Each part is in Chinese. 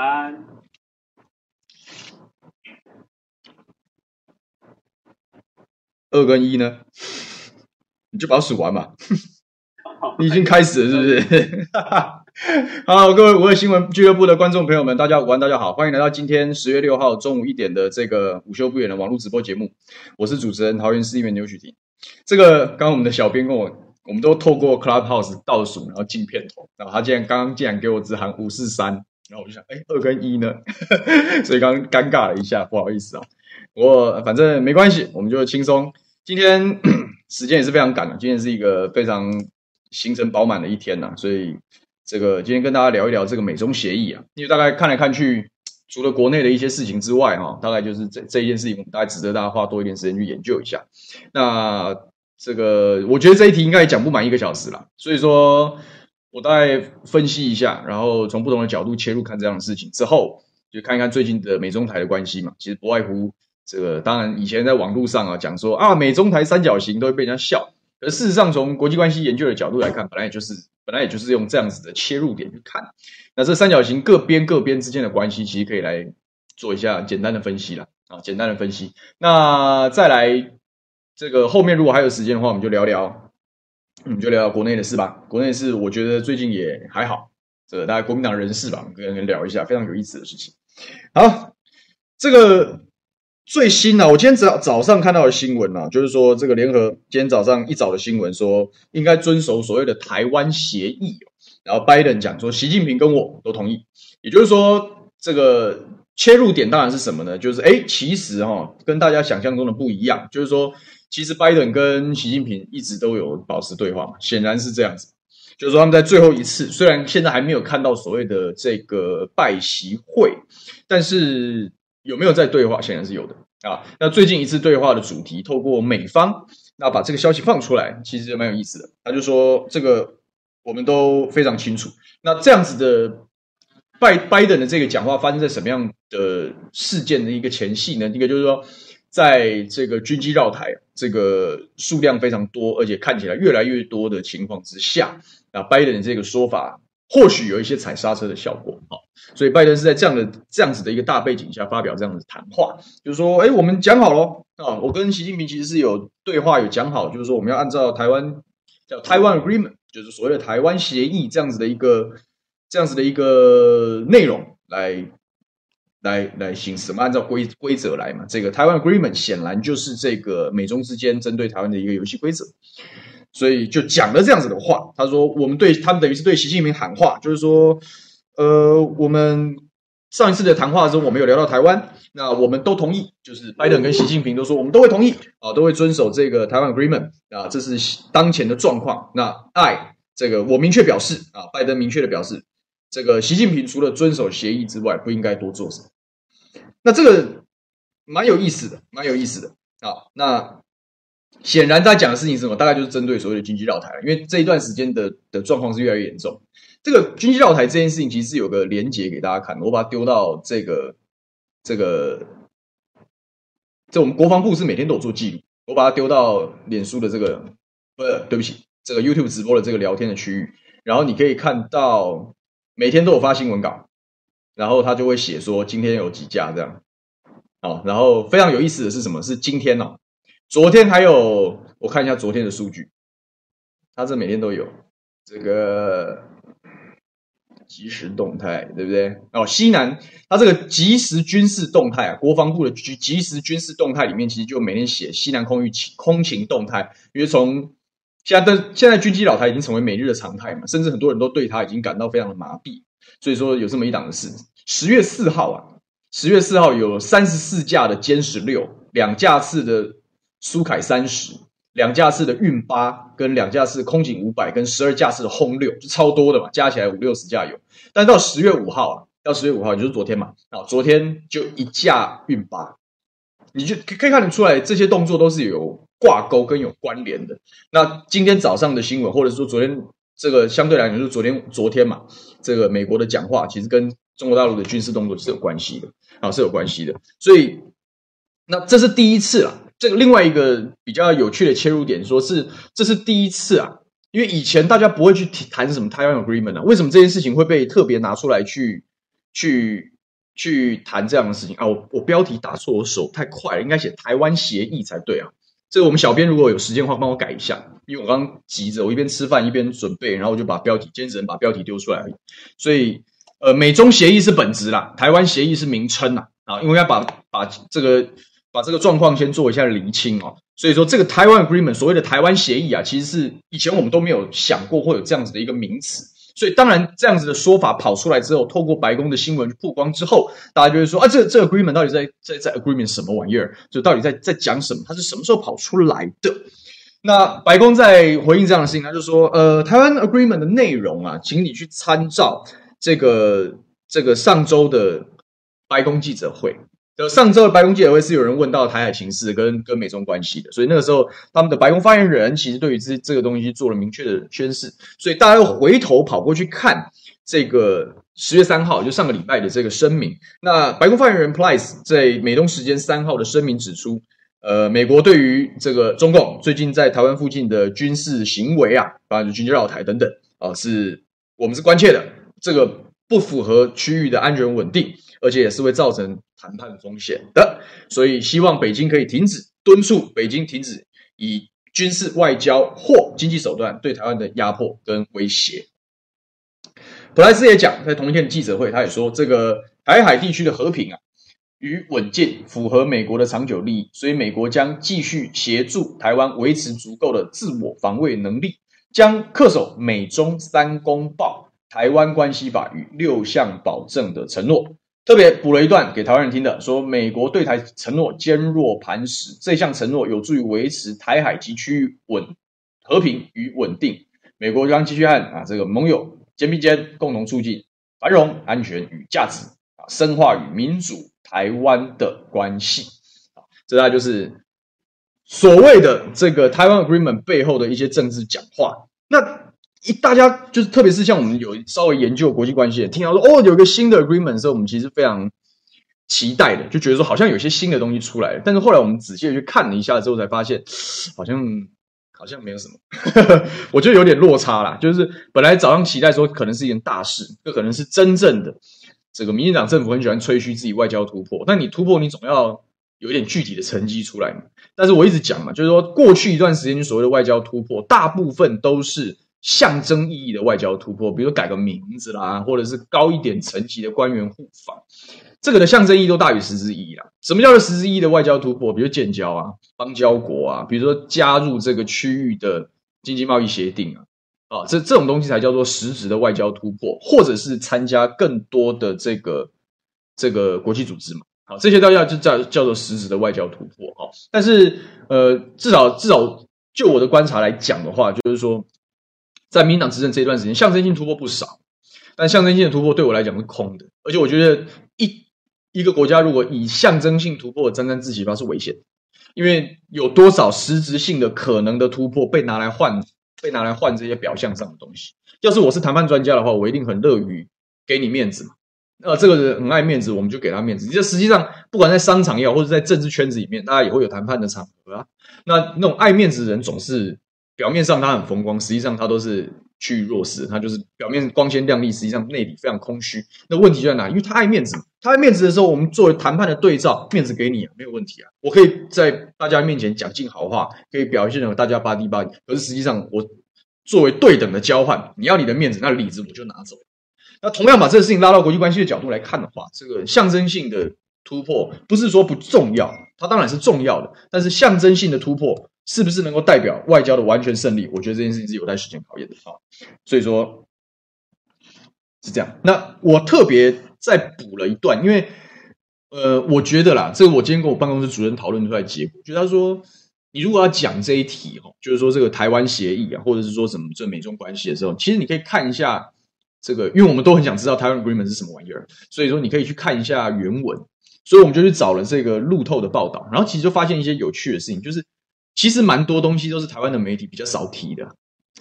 三，二跟一呢？你就把它数完嘛。你已经开始了，是不是？好，各位五二新闻俱乐部的观众朋友们，大家午安，大家好，欢迎来到今天十月六号中午一点的这个午休不远的网络直播节目。我是主持人桃园市议员牛煦庭。这个刚刚我们的小编跟我，我们都透过 Clubhouse 倒数，然后进片头，然后他竟然刚刚竟然给我只喊五四三，然后我就想，哎，二跟一呢？所以刚刚尴尬了一下，不好意思啊。不过反正没关系，我们就轻松。今天 时间也是非常赶的，今天是一个非常行程饱满的一天呐，所以这个今天跟大家聊一聊这个美中协议啊，因为大概看来看去，除了国内的一些事情之外，哈，大概就是这这一件事情，我们大概值得大家花多一点时间去研究一下。那这个我觉得这一题应该也讲不满一个小时了，所以说我大概分析一下，然后从不同的角度切入看这样的事情之后，就看一看最近的美中台的关系嘛。其实不外乎这个，当然以前在网络上啊讲说啊美中台三角形都会被人家笑，而事实上从国际关系研究的角度来看，本来也就是本来也就是用这样子的切入点去看。那这三角形各边各边之间的关系，其实可以来做一下简单的分析了啊，简单的分析。那再来。这个后面如果还有时间的话，我们就聊聊，我们就聊聊国内的事吧。国内的事，我觉得最近也还好。这大概国民党人士吧，跟人聊一下非常有意思的事情。好，这个最新呢、啊，我今天早早上看到的新闻呢、啊，就是说这个联合今天早上一早的新闻说，应该遵守所谓的台湾协议。然后拜登讲说，习近平跟我都同意，也就是说这个。切入点当然是什么呢？就是哎，其实哈、跟大家想象中的不一样。就是说，其实拜登跟习近平一直都有保持对话嘛，显然是这样子。就是说，他们在最后一次，虽然现在还没有看到所谓的这个拜习会，但是有没有在对话，显然是有的啊。那最近一次对话的主题，透过美方，那把这个消息放出来，其实也蛮有意思的。他就说，这个我们都非常清楚。那这样子的。拜拜登的这个讲话发生在什么样的事件的一个前夕呢？一个就是说，在这个军机绕台这个数量非常多，而且看起来越来越多的情况之下，那，拜登的这个说法或许有一些踩刹车的效果啊。所以拜登是在这样的这样子的一个大背景下发表这样的谈话，就是说，哎，我们讲好了啊，我跟习近平其实是有对话有讲好，就是说我们要按照台湾叫台湾 Agreement，就是所谓的台湾协议这样子的一个。这样子的一个内容来来来行使嘛，按照规规则来嘛。这个台湾 Agreement 显然就是这个美中之间针对台湾的一个游戏规则，所以就讲了这样子的话。他说，我们对他们等于是对习近平喊话，就是说，呃，我们上一次的谈话中，我们有聊到台湾，那我们都同意，就是拜登跟习近平都说，我们都会同意啊，都会遵守这个台湾 Agreement 啊，这是当前的状况。那 I 这个我明确表示啊，拜登明确的表示。这个习近平除了遵守协议之外，不应该多做什么。那这个蛮有意思的，蛮有意思的啊。那显然他讲的事情是什么？大概就是针对所谓的军机绕台，因为这一段时间的的状况是越来越严重。这个军机绕台这件事情，其实是有个连结给大家看，我把它丢到这个这个，这我们国防部是每天都有做记录，我把它丢到脸书的这个，不，对不起，这个 YouTube 直播的这个聊天的区域，然后你可以看到。每天都有发新闻稿，然后他就会写说今天有几架这样，哦，然后非常有意思的是什么？是今天哦，昨天还有我看一下昨天的数据，他这每天都有这个即时动态，对不对？哦，西南他这个即时军事动态啊，国防部的即即时军事动态里面其实就每天写西南空域空情动态，因为从现在，现在军机老台已经成为每日的常态嘛，甚至很多人都对他已经感到非常的麻痹。所以说有这么一档的事，十月四号啊，十月四号有三十四架的歼十六，两架次的苏凯三十，两架次的运八，跟两架次空警五百，跟十二架次的轰六，就超多的嘛，加起来五六十架有。但到十月五号啊，到十月五号也就是昨天嘛，啊，昨天就一架运八，你就可以看得出来，这些动作都是有。挂钩跟有关联的。那今天早上的新闻，或者说昨天这个相对来讲，就是昨天昨天嘛，这个美国的讲话，其实跟中国大陆的军事动作是有关系的啊，是有关系的。所以，那这是第一次啦。这个另外一个比较有趣的切入点，说是这是第一次啊，因为以前大家不会去谈什么台湾 agreement 啊，为什么这件事情会被特别拿出来去去去谈这样的事情啊。我我标题打错，我手太快了，应该写台湾协议才对啊。这个我们小编如果有时间的话，帮我改一下，因为我刚刚急着，我一边吃饭一边准备，然后我就把标题，今天只能把标题丢出来。所以，呃，美中协议是本质啦，台湾协议是名称啦啊，因为要把把这个把这个状况先做一下厘清哦。所以说，这个台湾 agreement 所谓的台湾协议啊，其实是以前我们都没有想过会有这样子的一个名词。所以当然，这样子的说法跑出来之后，透过白宫的新闻曝光之后，大家就会说啊，这这 agreement 到底在在在 agreement 什么玩意儿？就到底在在讲什么？它是什么时候跑出来的？那白宫在回应这样的事情，他就说，呃，台湾 agreement 的内容啊，请你去参照这个这个上周的白宫记者会。上周的白宫记者会是有人问到台海形势跟跟美中关系的，所以那个时候他们的白宫发言人其实对于这这个东西做了明确的宣示，所以大家又回头跑过去看这个十月三号就上个礼拜的这个声明。那白宫发言人 Pryce 在美东时间三号的声明指出，呃，美国对于这个中共最近在台湾附近的军事行为啊，包括军机绕台等等啊，是我们是关切的，这个不符合区域的安全稳定。而且也是会造成谈判风险的，所以希望北京可以停止敦促北京停止以军事、外交或经济手段对台湾的压迫跟威胁。普莱斯也讲，在同一天的记者会，他也说，这个台海地区的和平啊与稳健符合美国的长久利益，所以美国将继续协助台湾维持足够的自我防卫能力，将恪守美中三公报、台湾关系法与六项保证的承诺。特别补了一段给台湾人听的，说美国对台承诺坚若磐石，这项承诺有助于维持台海及区域稳和平与稳定。美国将继续和啊这个盟友肩并肩，共同促进繁荣、安全与价值啊，深化与民主台湾的关系。啊，这大概就是所谓的这个台湾 Agreement 背后的一些政治讲话。那。一大家就是，特别是像我们有稍微研究国际关系的，听到说哦，有个新的 agreement 的时候，我们其实非常期待的，就觉得说好像有些新的东西出来了。但是后来我们仔细的去看了一下之后，才发现好像好像没有什么，我觉得有点落差啦。就是本来早上期待说可能是一件大事，这可能是真正的这个民进党政府很喜欢吹嘘自己外交突破，但你突破你总要有一点具体的成绩出来嘛。但是我一直讲嘛，就是说过去一段时间所谓的外交突破，大部分都是。象征意义的外交突破，比如改个名字啦，或者是高一点层级的官员互访，这个的象征意义都大于实质意义啦。什么叫做实质意义的外交突破？比如建交啊，邦交国啊，比如说加入这个区域的经济贸易协定啊，啊，这这种东西才叫做实质的外交突破，或者是参加更多的这个这个国际组织嘛，好，这些都要就叫叫做实质的外交突破啊。但是呃，至少至少就我的观察来讲的话，就是说。在民党执政这一段时间，象征性突破不少，但象征性的突破对我来讲是空的。而且我觉得一，一个国家如果以象征性突破沾沾自喜的话，是危险的，因为有多少实质性的可能的突破被拿来换，被拿来换这些表象上的东西。要是我是谈判专家的话，我一定很乐于给你面子嘛。那这个人很爱面子，我们就给他面子。这实际上，不管在商场也好，或者在政治圈子里面，大家也会有谈判的场合啊。那那种爱面子的人总是。表面上他很风光，实际上他都是趋于弱势。他就是表面光鲜亮丽，实际上内里非常空虚。那问题在哪？因为他爱面子，他爱面子的时候，我们作为谈判的对照，面子给你啊，没有问题啊。我可以在大家面前讲尽好话，可以表现成大家巴蒂巴蒂。可是实际上，我作为对等的交换，你要你的面子，那里子我就拿走。那同样把这个事情拉到国际关系的角度来看的话，这个象征性的突破不是说不重要，它当然是重要的，但是象征性的突破。是不是能够代表外交的完全胜利？我觉得这件事情是有待时间考验的啊。所以说是这样。那我特别再补了一段，因为呃，我觉得啦，这个我今天跟我办公室主任讨论出来结果，就他说，你如果要讲这一题哈，就是说这个台湾协议啊，或者是说什么这美中关系的时候，其实你可以看一下这个，因为我们都很想知道台湾 Agreement 是什么玩意儿，所以说你可以去看一下原文。所以我们就去找了这个路透的报道，然后其实就发现一些有趣的事情，就是。其实蛮多东西都是台湾的媒体比较少提的，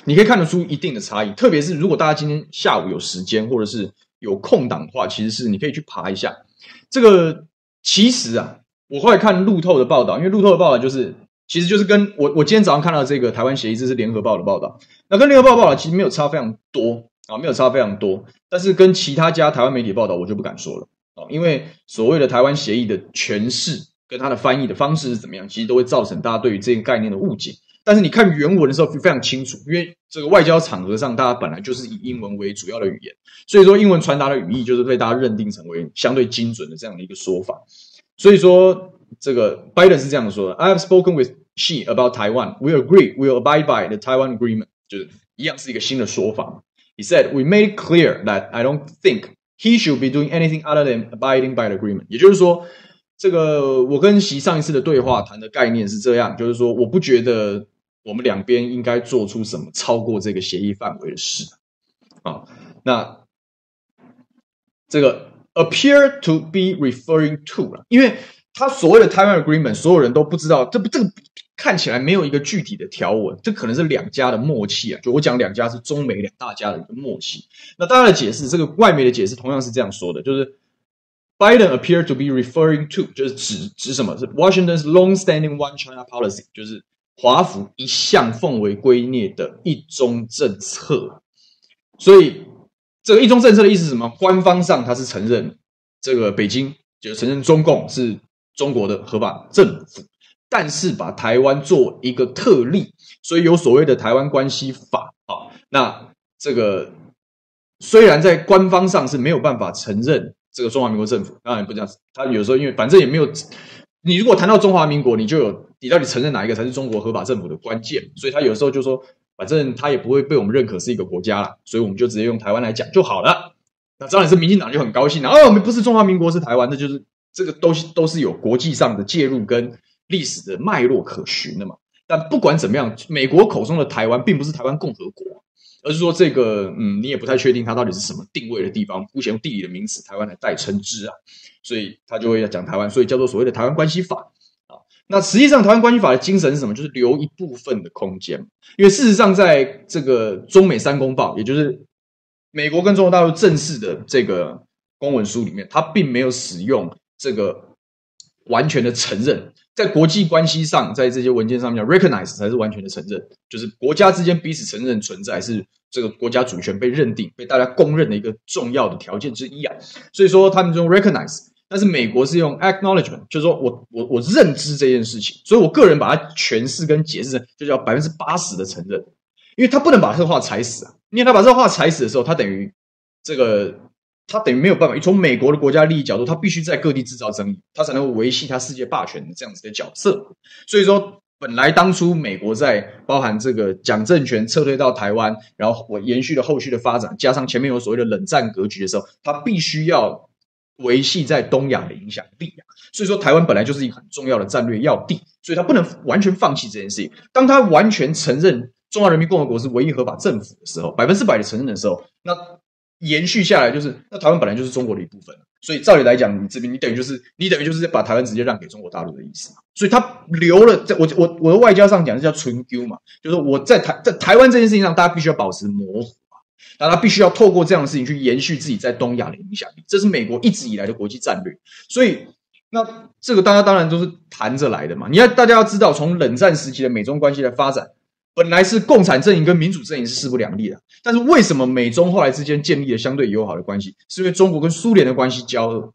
你可以看得出一定的差异。特别是如果大家今天下午有时间或者是有空档的话，其实是你可以去爬一下这个。其实啊，我后来看路透的报道，因为路透的报道就是，其实就是跟我我今天早上看到这个台湾协议，这是联合报的报道，那跟联合报报道其实没有差非常多。啊，没有差非常多。但是跟其他家台湾媒体报道，我就不敢说了啊，因为所谓的台湾协议的诠释跟它的翻译的方式是怎么样，其实都会造成大家对于这个概念的误解。但是你看原文的时候非常清楚，因为这个外交场合上，大家本来就是以英文为主要的语言，所以说英文传达的语义就是被大家认定成为相对精准的这样的一个说法。所以说，这个 Biden 是这样说的：“I have spoken with Xi about Taiwan. We agree. We'll abide by the Taiwan Agreement.” 就是一样是一个新的说法。He said, "We made clear that I don't think he should be doing anything other than abiding by the agreement.” 也就是说，这个我跟习上一次的对话谈的概念是这样，就是说，我不觉得我们两边应该做出什么超过这个协议范围的事。啊，那这个。appear to be referring to 了，因为他所谓的台湾 agreement，所有人都不知道，这不这个看起来没有一个具体的条文，这可能是两家的默契啊。就我讲两家是中美两大家的一个默契。那大家的解释，这个外媒的解释同样是这样说的，就是 Biden appear to be referring to，就是指指什么？是 Washington's long-standing One China policy，就是华府一向奉为圭臬的一中政策，所以。这个一中政策的意思是什么？官方上他是承认这个北京，就承认中共是中国的合法政府，但是把台湾做一个特例，所以有所谓的台湾关系法啊。那这个虽然在官方上是没有办法承认这个中华民国政府，当然不这样子。他有时候因为反正也没有，你如果谈到中华民国，你就有你到底承认哪一个才是中国合法政府的关键，所以他有时候就说。反正他也不会被我们认可是一个国家了，所以我们就直接用台湾来讲就好了。那当然是民进党就很高兴了，哦，我们不是中华民国是台湾，那就是这个东西都是有国际上的介入跟历史的脉络可循的嘛。但不管怎么样，美国口中的台湾并不是台湾共和国，而是说这个嗯，你也不太确定它到底是什么定位的地方，目前用地理的名词台湾来代称之啊，所以他就会要讲台湾，所以叫做所谓的台湾关系法。啊那实际上，台湾关系法的精神是什么？就是留一部分的空间。因为事实上，在这个中美三公报，也就是美国跟中国大陆正式的这个公文书里面，它并没有使用这个完全的承认。在国际关系上，在这些文件上面，recognize 才是完全的承认，就是国家之间彼此承认存在，是这个国家主权被认定、被大家公认的一个重要的条件之一啊。所以说，他们就用 recognize。但是美国是用 acknowledgement，就是说我我我认知这件事情，所以我个人把它诠释跟解释成就叫百分之八十的承认，因为他不能把这话踩死啊，因为他把这话踩死的时候，他等于这个他等于没有办法，从美国的国家利益角度，他必须在各地制造争议，他才能够维系他世界霸权的这样子的角色。所以说，本来当初美国在包含这个蒋政权撤退到台湾，然后我延续了后续的发展，加上前面有所谓的冷战格局的时候，他必须要。维系在东亚的影响力，所以说台湾本来就是一个很重要的战略要地，所以他不能完全放弃这件事情。当他完全承认中华人民共和国是唯一合法政府的时候，百分之百的承认的时候，那延续下来就是，那台湾本来就是中国的一部分，所以照理来讲，你这边你等于就是你等于就是把台湾直接让给中国大陆的意思嘛。所以他留了，在我我我的外交上讲，这叫存丢嘛，就是我在台在台湾这件事情上，大家必须要保持模糊。那他必须要透过这样的事情去延续自己在东亚的影响力，这是美国一直以来的国际战略。所以，那这个大家当然都是谈着来的嘛。你要大家要知道，从冷战时期的美中关系的发展，本来是共产阵营跟民主阵营是势不两立的。但是为什么美中后来之间建立了相对友好的关系？是因为中国跟苏联的关系交恶。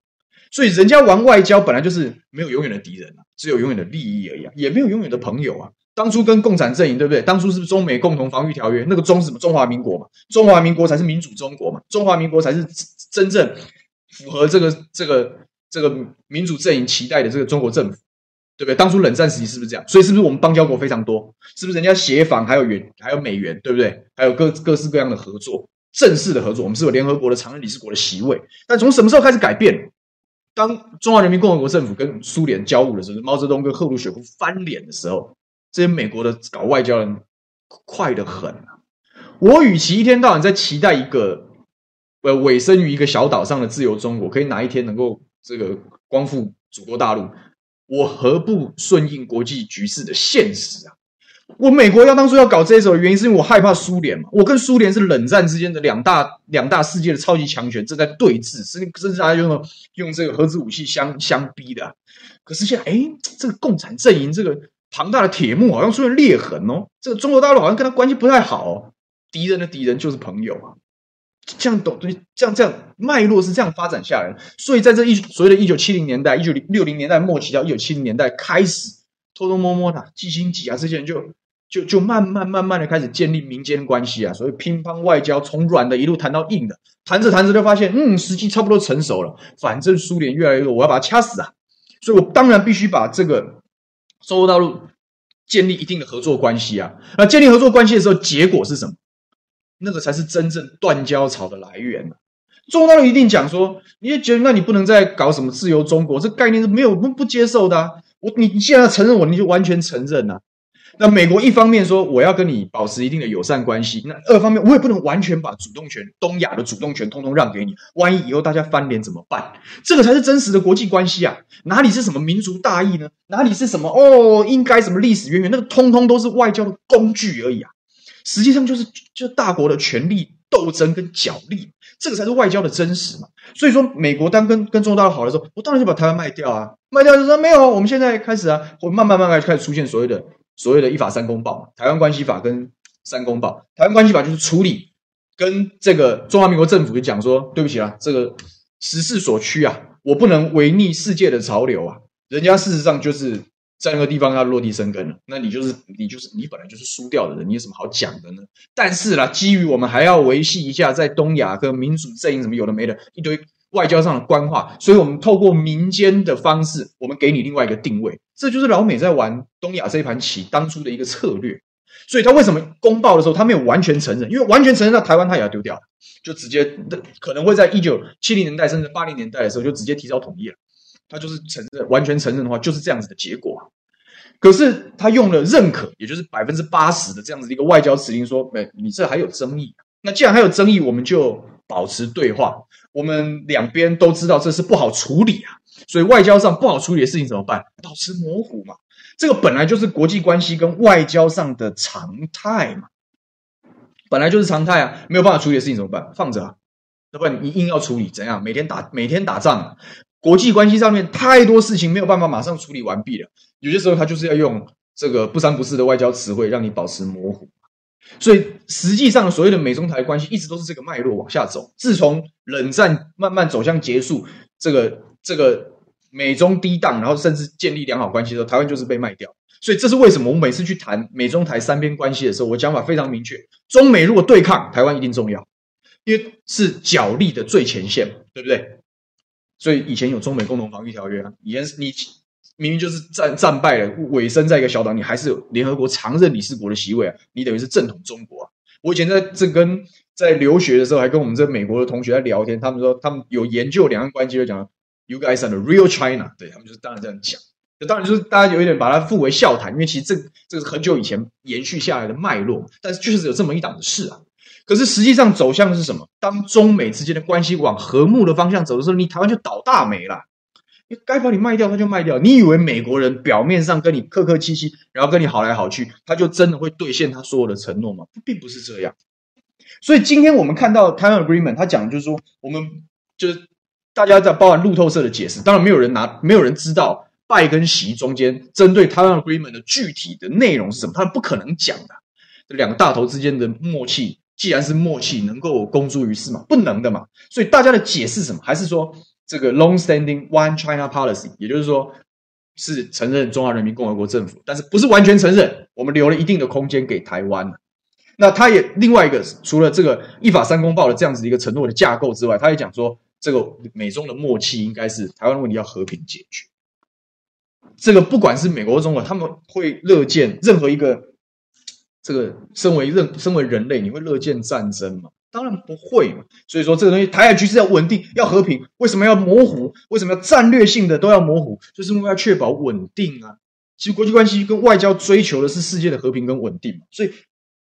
所以人家玩外交本来就是没有永远的敌人啊，只有永远的利益而已啊，也没有永远的朋友啊。当初跟共产阵营对不对？当初是不是中美共同防御条约？那个中是什么？中华民国嘛，中华民国才是民主中国嘛，中华民国才是真正符合这个这个这个民主阵营期待的这个中国政府，对不对？当初冷战时期是不是这样？所以是不是我们邦交国非常多？是不是人家协防还有元还有美元，对不对？还有各各式各样的合作，正式的合作，我们是有联合国的常任理事国的席位。但从什么时候开始改变？当中华人民共和国政府跟苏联交恶的时候，毛泽东跟赫鲁雪夫翻脸的时候。这些美国的搞外交人快得很啊！我与其一天到晚在期待一个呃委身于一个小岛上的自由中国，可以哪一天能够这个光复祖国大陆，我何不顺应国际局势的现实啊？我美国要当初要搞这一手的原因，是因为我害怕苏联嘛。我跟苏联是冷战之间的两大两大世界的超级强权正在对峙，甚甚至还用用这个核子武器相相逼的。可是现在，哎，这个共产阵营这个。庞大的铁幕好像出现裂痕哦，这个中国大陆好像跟他关系不太好哦。敌人的敌人就是朋友啊，这样懂对，这样这样脉络是这样发展下来的。所以在这一所谓的一九七零年代、一九六零年代末期到一九七零年代开始，偷偷摸摸的季辛吉啊这些人就就就慢慢慢慢的开始建立民间关系啊，所以乒乓外交从软的一路谈到硬的，谈着谈着就发现，嗯，时机差不多成熟了，反正苏联越来越弱，我要把它掐死啊！所以我当然必须把这个中国大陆建立一定的合作关系啊。那建立合作关系的时候，结果是什么？那个才是真正断交潮的来源。中国大陆一定讲说，你也觉得那你不能再搞什么自由中国，这概念是没有不不接受的啊。我你你现在承认我，你就完全承认啊。那美国一方面说我要跟你保持一定的友善关系，那二方面我也不能完全把主动权，东亚的主动权通通让给你。万一以后大家翻脸怎么办？这个才是真实的国际关系啊！哪里是什么民族大义呢？哪里是什么哦？应该什么历史渊源？那个通通都是外交的工具而已啊！实际上就是就是大国的权力斗争跟角力，这个才是外交的真实嘛。所以说，美国当跟跟中国大陆好的时候，我当然就把台湾卖掉啊，卖掉就说没有，我们现在开始啊，我慢慢慢慢开始出现所谓的。所谓的“一法三公报”，嘛台湾关系法跟三公报，台湾关系法就是处理跟这个中华民国政府就讲说，对不起啦，这个时势所趋啊，我不能违逆世界的潮流啊。人家事实上就是在那个地方要落地生根了，那你就是你就是你本来就是输掉的人，你有什么好讲的呢？但是啦，基于我们还要维系一下在东亚跟民主阵营什么有的没的一堆。外交上的官话，所以我们透过民间的方式，我们给你另外一个定位，这就是老美在玩东亚这一盘棋当初的一个策略。所以他为什么公报的时候他没有完全承认？因为完全承认，那台湾他也要丢掉，就直接可能会在一九七零年代甚至八零年代的时候就直接提早统一了。他就是承认，完全承认的话就是这样子的结果。可是他用了认可，也就是百分之八十的这样子的一个外交辞令，说：“哎，你这还有争议。那既然还有争议，我们就保持对话。”我们两边都知道这是不好处理啊，所以外交上不好处理的事情怎么办？保持模糊嘛，这个本来就是国际关系跟外交上的常态嘛，本来就是常态啊，没有办法处理的事情怎么办？放着啊，要不然你硬要处理，怎样？每天打每天打仗，国际关系上面太多事情没有办法马上处理完毕了，有些时候他就是要用这个不三不四的外交词汇让你保持模糊。所以，实际上所谓的美中台关系一直都是这个脉络往下走。自从冷战慢慢走向结束，这个这个美中低档，然后甚至建立良好关系的时候，台湾就是被卖掉。所以，这是为什么我每次去谈美中台三边关系的时候，我讲法非常明确：中美如果对抗，台湾一定重要，因为是角力的最前线，对不对？所以以前有中美共同防御条约啊，以前你。明明就是战战败了，尾声在一个小岛，你还是有联合国常任理事国的席位啊！你等于是正统中国啊！我以前在这跟在留学的时候，还跟我们这美国的同学在聊天，他们说他们有研究两岸关系，就讲 “You guys are the real China”，对，他们就是当然这样讲，就当然就是大家有一点把它附为笑谈，因为其实这这是很久以前延续下来的脉络，但是确实有这么一档子事啊。可是实际上走向的是什么？当中美之间的关系往和睦的方向走的时候，你台湾就倒大霉了。该把你卖掉，他就卖掉。你以为美国人表面上跟你客客气气，然后跟你好来好去，他就真的会兑现他所有的承诺吗？并不是这样。所以今天我们看到台湾 Agreement，他讲的就是说，我们就是大家在包含路透社的解释，当然没有人拿，没有人知道拜跟习中间针对台湾 Agreement 的具体的内容是什么，他们不可能讲的。这两个大头之间的默契，既然是默契，能够公诸于世吗？不能的嘛。所以大家的解释什么？还是说？这个 long-standing One China policy，也就是说是承认中华人民共和国政府，但是不是完全承认，我们留了一定的空间给台湾。那他也另外一个，除了这个一法三公报的这样子一个承诺的架构之外，他也讲说，这个美中的默契应该是台湾问题要和平解决。这个不管是美国、中国，他们会乐见任何一个这个身为任身为人类，你会乐见战争吗？当然不会嘛，所以说这个东西台海局势要稳定，要和平，为什么要模糊？为什么要战略性的都要模糊？就是因为要确保稳定啊。其实国际关系跟外交追求的是世界的和平跟稳定嘛，所以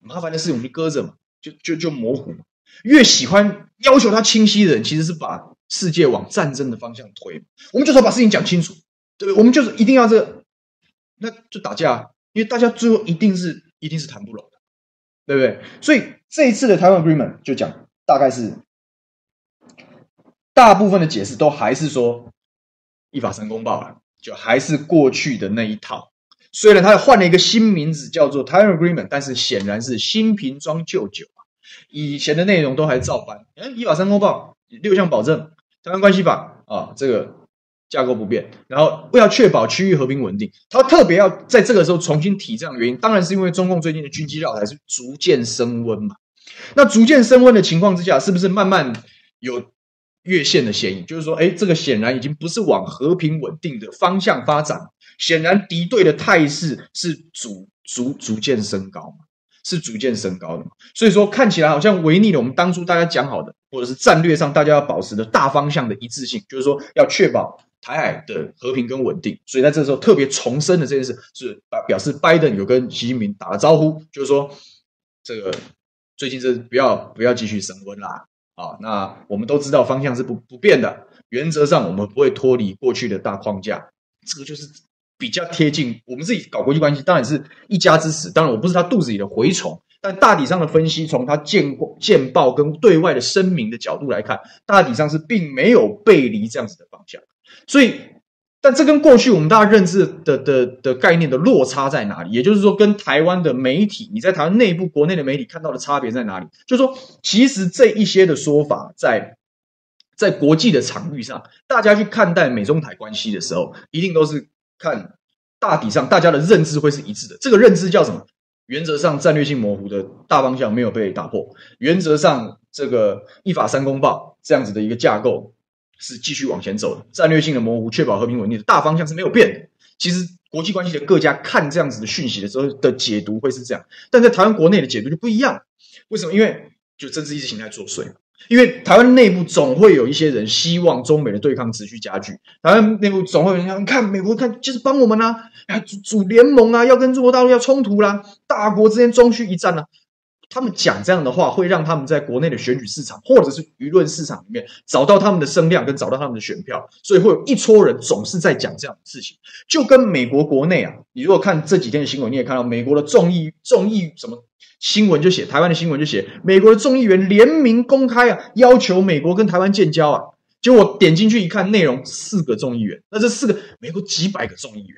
麻烦的事我们就搁着嘛，就就就模糊嘛。越喜欢要求它清晰的人，其实是把世界往战争的方向推。我们就说把事情讲清楚，对不对？我们就是一定要这，那就打架，因为大家最后一定是一定是谈不拢的，对不对？所以。这一次的台湾 Agreement 就讲，大概是大部分的解释都还是说一法三公报了，就还是过去的那一套。虽然他换了一个新名字叫做台湾 Agreement，但是显然是新瓶装旧酒啊。以前的内容都还照搬。嗯，依法三公报六项保证，台湾关系法啊，这个架构不变。然后为了确保区域和平稳定，他特别要在这个时候重新提这样的原因，当然是因为中共最近的军机绕台是逐渐升温嘛。那逐渐升温的情况之下，是不是慢慢有越线的嫌疑？就是说，哎，这个显然已经不是往和平稳定的方向发展，显然敌对的态势是逐逐逐渐升高嘛，是逐渐升高的嘛。所以说，看起来好像违逆了我们当初大家讲好的，或者是战略上大家要保持的大方向的一致性，就是说要确保台海的和平跟稳定。所以在这时候特别重申的这件事，是表示拜登有跟习近平打了招呼，就是说这个。最近是不要不要继续升温啦，啊，那我们都知道方向是不不变的，原则上我们不会脱离过去的大框架，这个就是比较贴近我们自己搞国际关系，当然是一家之始，当然我不是他肚子里的蛔虫，但大体上的分析，从他见过见报跟对外的声明的角度来看，大体上是并没有背离这样子的方向，所以。但这跟过去我们大家认知的的的概念的落差在哪里？也就是说，跟台湾的媒体，你在台湾内部国内的媒体看到的差别在哪里？就是说，其实这一些的说法，在在国际的场域上，大家去看待美中台关系的时候，一定都是看大体上大家的认知会是一致的。这个认知叫什么？原则上战略性模糊的大方向没有被打破，原则上这个一法三公报这样子的一个架构。是继续往前走的，战略性的模糊，确保和平稳定的大方向是没有变的。其实国际关系的各家看这样子的讯息的时候的解读会是这样，但在台湾国内的解读就不一样。为什么？因为就政治意识形态作祟。因为台湾内部总会有一些人希望中美的对抗持续加剧，台湾内部总会有人讲，你看美国看就是帮我们呐、啊，组组联盟啊，要跟中国大陆要冲突啦，大国之间终须一战啊。他们讲这样的话，会让他们在国内的选举市场或者是舆论市场里面找到他们的声量，跟找到他们的选票，所以会有一撮人总是在讲这样的事情。就跟美国国内啊，你如果看这几天的新闻，你也看到美国的众议众议什么新闻就写，台湾的新闻就写，美国的众议员联名公开啊，要求美国跟台湾建交啊。结果我点进去一看，内容四个众议员，那这四个美国几百个众议员。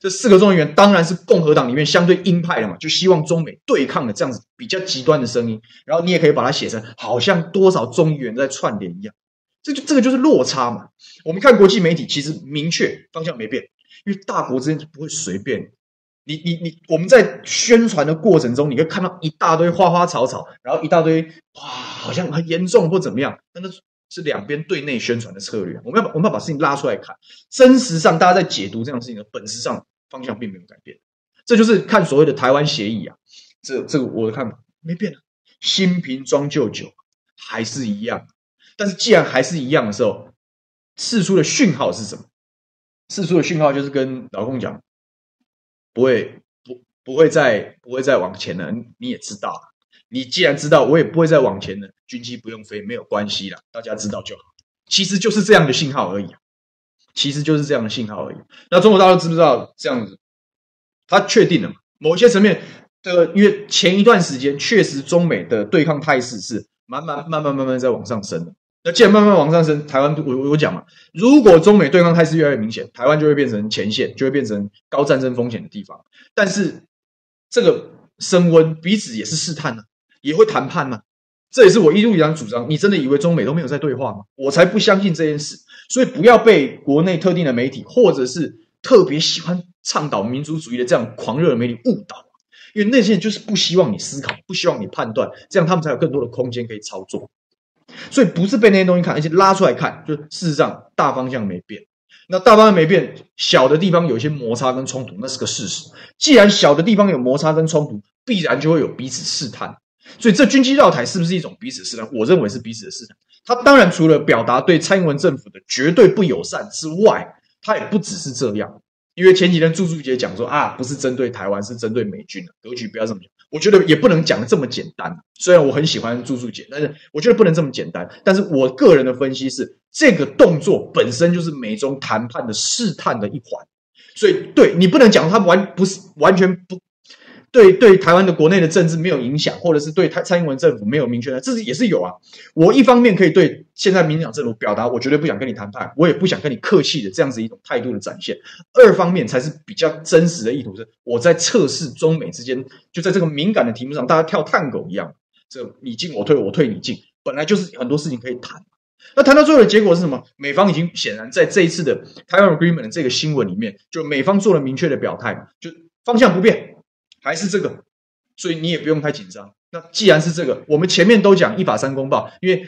这四个众议员当然是共和党里面相对鹰派的嘛，就希望中美对抗的这样子比较极端的声音。然后你也可以把它写成好像多少众议员在串联一样，这就这个就是落差嘛。我们看国际媒体，其实明确方向没变，因为大国之间就不会随便。你你你，我们在宣传的过程中，你会看到一大堆花花草草，然后一大堆哇，好像很严重或怎么样，但那是两边对内宣传的策略。我们要把我们要把事情拉出来看，真实上大家在解读这样事情的本质上。方向并没有改变，这就是看所谓的台湾协议啊，这这个我的看法没变啊，新瓶装旧酒还是一样。但是既然还是一样的时候，释出的讯号是什么？释出的讯号就是跟老公讲，不会不不会再不会再往前了。你也知道，你既然知道，我也不会再往前了，军机不用飞没有关系了，大家知道就好。其实就是这样的信号而已。其实就是这样的信号而已。那中国大陆知不知道这样子？他确定了某些层面的，因为前一段时间确实中美的对抗态势是慢慢、慢慢、慢慢在往上升的。那既然慢慢往上升，台湾我我讲嘛，如果中美对抗态势越来越明显，台湾就会变成前线，就会变成高战争风险的地方。但是这个升温彼此也是试探呢，也会谈判嘛。这也是我一路以来主张。你真的以为中美都没有在对话吗？我才不相信这件事。所以不要被国内特定的媒体，或者是特别喜欢倡导民族主义的这样狂热的媒体误导，因为那些人就是不希望你思考，不希望你判断，这样他们才有更多的空间可以操作。所以不是被那些东西看，而且拉出来看，就事实上大方向没变。那大方向没变，小的地方有一些摩擦跟冲突，那是个事实。既然小的地方有摩擦跟冲突，必然就会有彼此试探。所以这军机绕台是不是一种彼此试探？我认为是彼此的试探。他当然除了表达对蔡英文政府的绝对不友善之外，他也不只是这样。因为前几天朱朱杰讲说啊，不是针对台湾，是针对美军的格局，不要这么讲。我觉得也不能讲的这么简单。虽然我很喜欢朱朱杰，但是我觉得不能这么简单。但是我个人的分析是，这个动作本身就是美中谈判的试探的一环。所以对你不能讲他完不是完全不。对对，台湾的国内的政治没有影响，或者是对蔡蔡英文政府没有明确的，这是也是有啊。我一方面可以对现在民进党政府表达，我绝对不想跟你谈判，我也不想跟你客气的这样子一种态度的展现。二方面才是比较真实的意图，是我在测试中美之间，就在这个敏感的题目上，大家跳探狗一样，这你进我退，我退你进，本来就是很多事情可以谈。那谈到最后的结果是什么？美方已经显然在这一次的 Taiwan Agreement 的这个新闻里面，就美方做了明确的表态，就方向不变，还是这个，所以你也不用太紧张。那既然是这个，我们前面都讲一法三公报，因为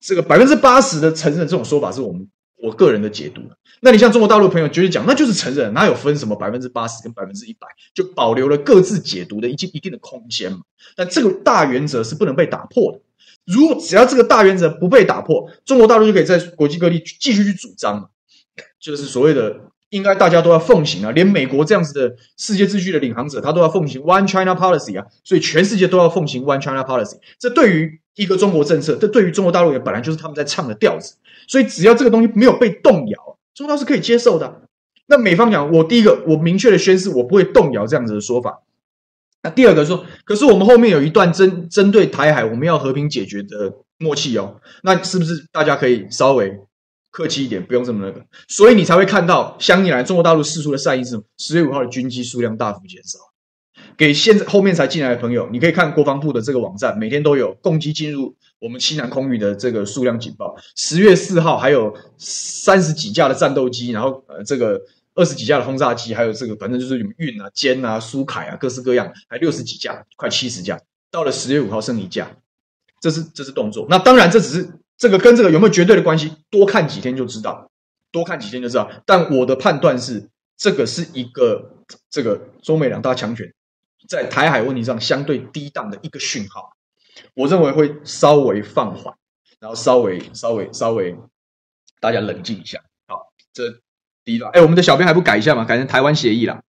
这个百分之八十的承认这种说法是我们我个人的解读。那你像中国大陆朋友绝对讲，那就是承认，哪有分什么百分之八十跟百分之一百，就保留了各自解读的一定一定的空间嘛。但这个大原则是不能被打破的。如果只要这个大原则不被打破，中国大陆就可以在国际各地继续去主张，就是所谓的应该大家都要奉行啊，连美国这样子的世界秩序的领航者，他都要奉行 One China Policy 啊，所以全世界都要奉行 One China Policy。这对于一个中国政策，这对于中国大陆也本来就是他们在唱的调子，所以只要这个东西没有被动摇，中国是可以接受的。那美方讲，我第一个，我明确的宣誓，我不会动摇这样子的说法。那第二个说，可是我们后面有一段针针对台海，我们要和平解决的默契哦。那是不是大家可以稍微客气一点，不用这么那个？所以你才会看到，相应来中国大陆释出的善意是什么？十月五号的军机数量大幅减少。给现在后面才进来的朋友，你可以看国防部的这个网站，每天都有共机进入我们西南空域的这个数量警报。十月四号还有三十几架的战斗机，然后呃这个。二十几架的轰炸机，还有这个，反正就是什么运啊、歼啊、苏凯啊，各式各样，还六十几架，快七十架。到了十月五号剩一架，这是这是动作。那当然，这只是这个跟这个有没有绝对的关系？多看几天就知道，多看几天就知道。但我的判断是，这个是一个这个中美两大强权在台海问题上相对低档的一个讯号。我认为会稍微放缓，然后稍微稍微稍微大家冷静一下。好，这。第一段，哎，我们的小编还不改一下吗？改成台湾协议啦。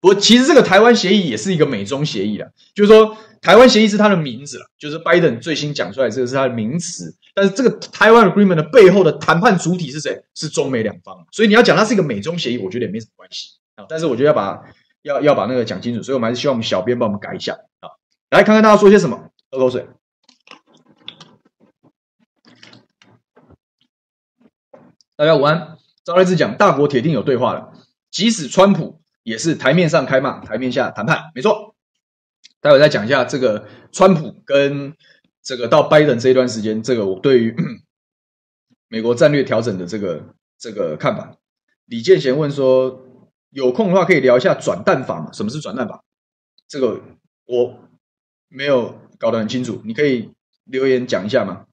不过，其实这个台湾协议也是一个美中协议啦。就是说，台湾协议是它的名字了，就是拜登最新讲出来这个是它的名词。但是，这个台湾 Agreement 的背后的谈判主体是谁？是中美两方。所以，你要讲它是一个美中协议，我觉得也没什么关系啊。但是，我觉得要把要要把那个讲清楚，所以我们还是希望我们小编帮我们改一下啊。来看看大家说些什么。喝口水。大家午安。赵来志讲，大国铁定有对话了，即使川普也是台面上开骂，台面下谈判，没错。待会再讲一下这个川普跟这个到拜登这一段时间，这个我对于 美国战略调整的这个这个看法。李建贤问说，有空的话可以聊一下转弹法吗？什么是转弹法？这个我没有搞得很清楚，你可以留言讲一下吗？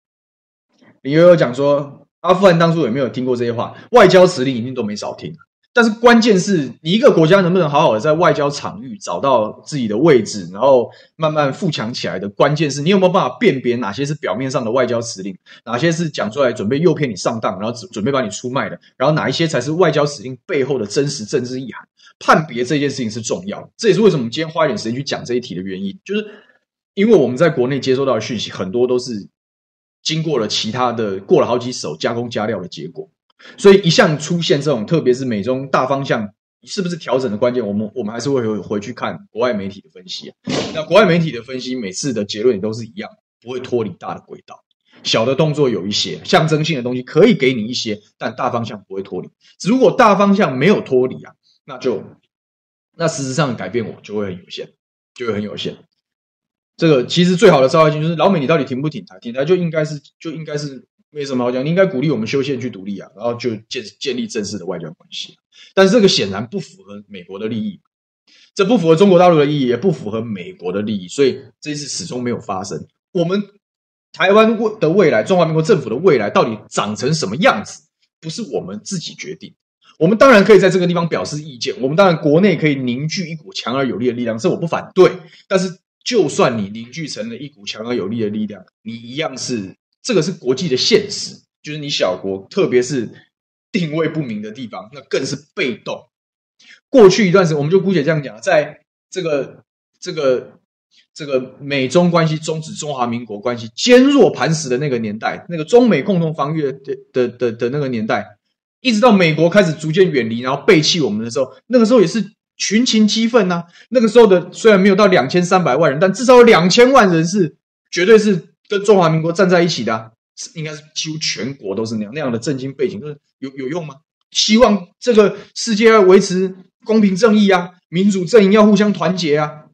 林悠悠讲说。阿富汗当初有没有听过这些话？外交辞令一定都没少听。但是关键是你一个国家能不能好好的在外交场域找到自己的位置，然后慢慢富强起来的关键是你有没有办法辨别哪些是表面上的外交辞令，哪些是讲出来准备诱骗你上当，然后准备把你出卖的，然后哪一些才是外交辞令背后的真实政治意涵？判别这件事情是重要。这也是为什么我们今天花一点时间去讲这一题的原因，就是因为我们在国内接收到的讯息很多都是。经过了其他的过了好几手加工加料的结果，所以一向出现这种，特别是美中大方向是不是调整的关键，我们我们还是会回回去看国外媒体的分析。那国外媒体的分析，每次的结论都是一样，不会脱离大的轨道。小的动作有一些象征性的东西可以给你一些，但大方向不会脱离。如果大方向没有脱离啊，那就那事实上改变我就会很有限，就会很有限。这个其实最好的召回就是老美，你到底挺不挺台？挺台就应该是就应该是没什么好讲，你应该鼓励我们修宪去独立啊，然后就建建立正式的外交关系。但是这个显然不符合美国的利益，这不符合中国大陆的利益，也不符合美国的利益，所以这一次始终没有发生。我们台湾的未来，中华民国政府的未来到底长成什么样子，不是我们自己决定。我们当然可以在这个地方表示意见，我们当然国内可以凝聚一股强而有力的力量，这我不反对，但是。就算你凝聚成了一股强而有力的力量，你一样是这个是国际的现实，就是你小国，特别是定位不明的地方，那更是被动。过去一段时间，我们就姑且这样讲，在这个这个这个美中关系终止、中华民国关系坚若磐石的那个年代，那个中美共同防御的的的的那个年代，一直到美国开始逐渐远离，然后背弃我们的时候，那个时候也是。群情激愤呐！那个时候的虽然没有到两千三百万人，但至少有两千万人是绝对是跟中华民国站在一起的，是应该是几乎全国都是那样那样的政经背景，就是有有用吗？希望这个世界要维持公平正义啊，民主阵营要互相团结啊。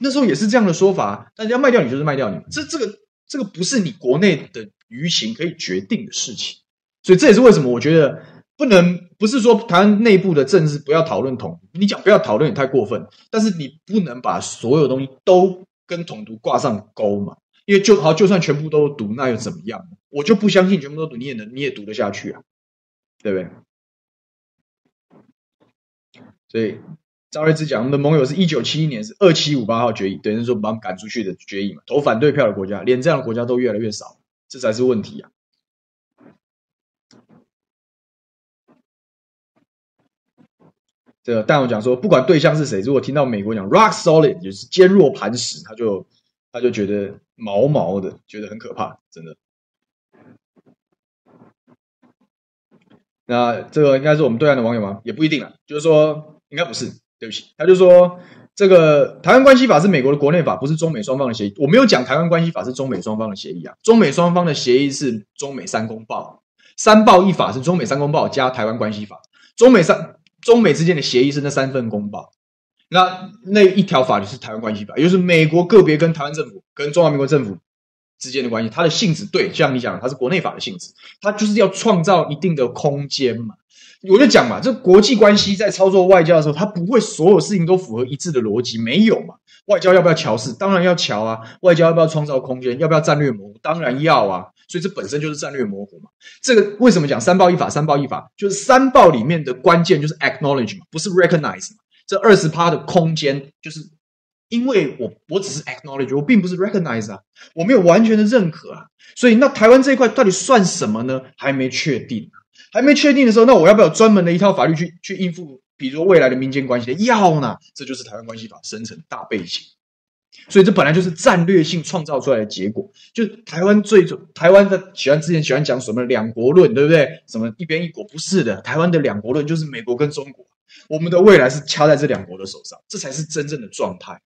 那时候也是这样的说法，但要卖掉你就是卖掉你，这这个这个不是你国内的舆情可以决定的事情。所以这也是为什么我觉得不能不是说台湾内部的政治不要讨论统独，你讲不要讨论也太过分，但是你不能把所有东西都跟统独挂上钩嘛。因为就好，就算全部都读，那又怎么样？我就不相信全部都读，你也能，你也读得下去啊，对不对？所以赵瑞之讲，我们的盟友是一九七一年是二七五八号决议，等于说把我们赶出去的决议嘛。投反对票的国家，连这样的国家都越来越少，这才是问题啊。这个，但我讲说，不管对象是谁，如果听到美国讲 rock solid，就是坚若磐石，他就他就觉得。毛毛的，觉得很可怕，真的。那这个应该是我们对岸的网友吗？也不一定啊，就是说应该不是，对不起。他就说这个台湾关系法是美国的国内法，不是中美双方的协议。我没有讲台湾关系法是中美双方的协议啊，中美双方的协议是中美三公报，三报一法是中美三公报加台湾关系法，中美三中美之间的协议是那三份公报。那那一条法律是台湾关系法，也就是美国个别跟台湾政府跟中华民国政府之间的关系，它的性质对，像你讲的，它是国内法的性质，它就是要创造一定的空间嘛。我就讲嘛，这国际关系在操作外交的时候，它不会所有事情都符合一致的逻辑，没有嘛。外交要不要乔事？当然要乔啊。外交要不要创造空间？要不要战略模糊？当然要啊。所以这本身就是战略模糊嘛。这个为什么讲三报一法？三报一法就是三报里面的关键就是 acknowledge 嘛，不是 recognize 嘛。这二十趴的空间，就是因为我我只是 acknowledge，我并不是 recognize 啊，我没有完全的认可啊，所以那台湾这一块到底算什么呢？还没确定，还没确定的时候，那我要不要专门的一套法律去去应付，比如说未来的民间关系的？要呢，这就是台湾关系法生成大背景，所以这本来就是战略性创造出来的结果，就台湾最台湾的喜欢之前喜欢讲什么两国论，对不对？什么一边一国不是的，台湾的两国论就是美国跟中国。我们的未来是掐在这两国的手上，这才是真正的状态。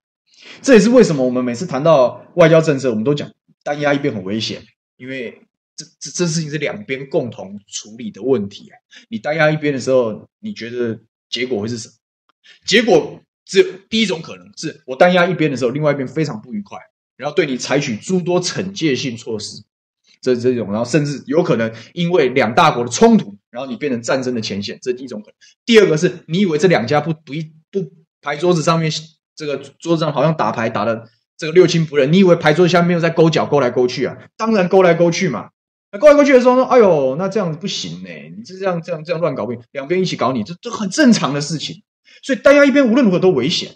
这也是为什么我们每次谈到外交政策，我们都讲单压一边很危险，因为这这这事情是两边共同处理的问题啊。你单压一边的时候，你觉得结果会是什么？结果只有第一种可能是我单压一边的时候，另外一边非常不愉快，然后对你采取诸多惩戒性措施。这这种，然后甚至有可能因为两大国的冲突，然后你变成战争的前线，这是一种可能。第二个是你以为这两家不不不牌桌子上面，这个桌子上好像打牌打的这个六亲不认，你以为牌桌下面没有在勾脚勾来勾去啊？当然勾来勾去嘛。那勾来勾去的时候说，哎呦，那这样子不行呢，你这这样这样这样乱搞，两边一起搞你，这这很正常的事情。所以单压一边无论如何都危险。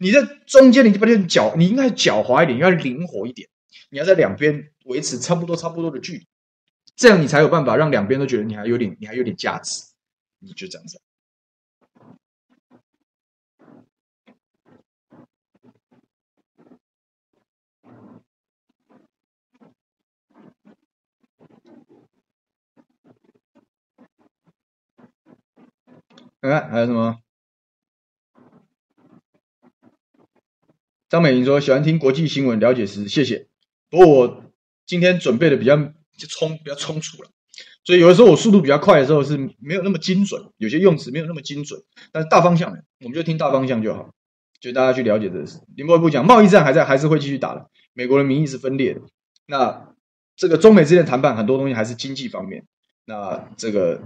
你在中间，你就把你脚，你应该狡猾一点，应该灵活一点。你要在两边维持差不多差不多的距离，这样你才有办法让两边都觉得你还有点你还有点价值，你就这样子。看看还有什么？张美玲说喜欢听国际新闻，了解时，谢谢。不过我今天准备的比较就冲比较充足了，所以有的时候我速度比较快的时候是没有那么精准，有些用词没有那么精准，但是大方向我们就听大方向就好，就大家去了解这个事。林波不讲贸易战还在，还是会继续打的。美国的民意是分裂的，那这个中美之间的谈判很多东西还是经济方面，那这个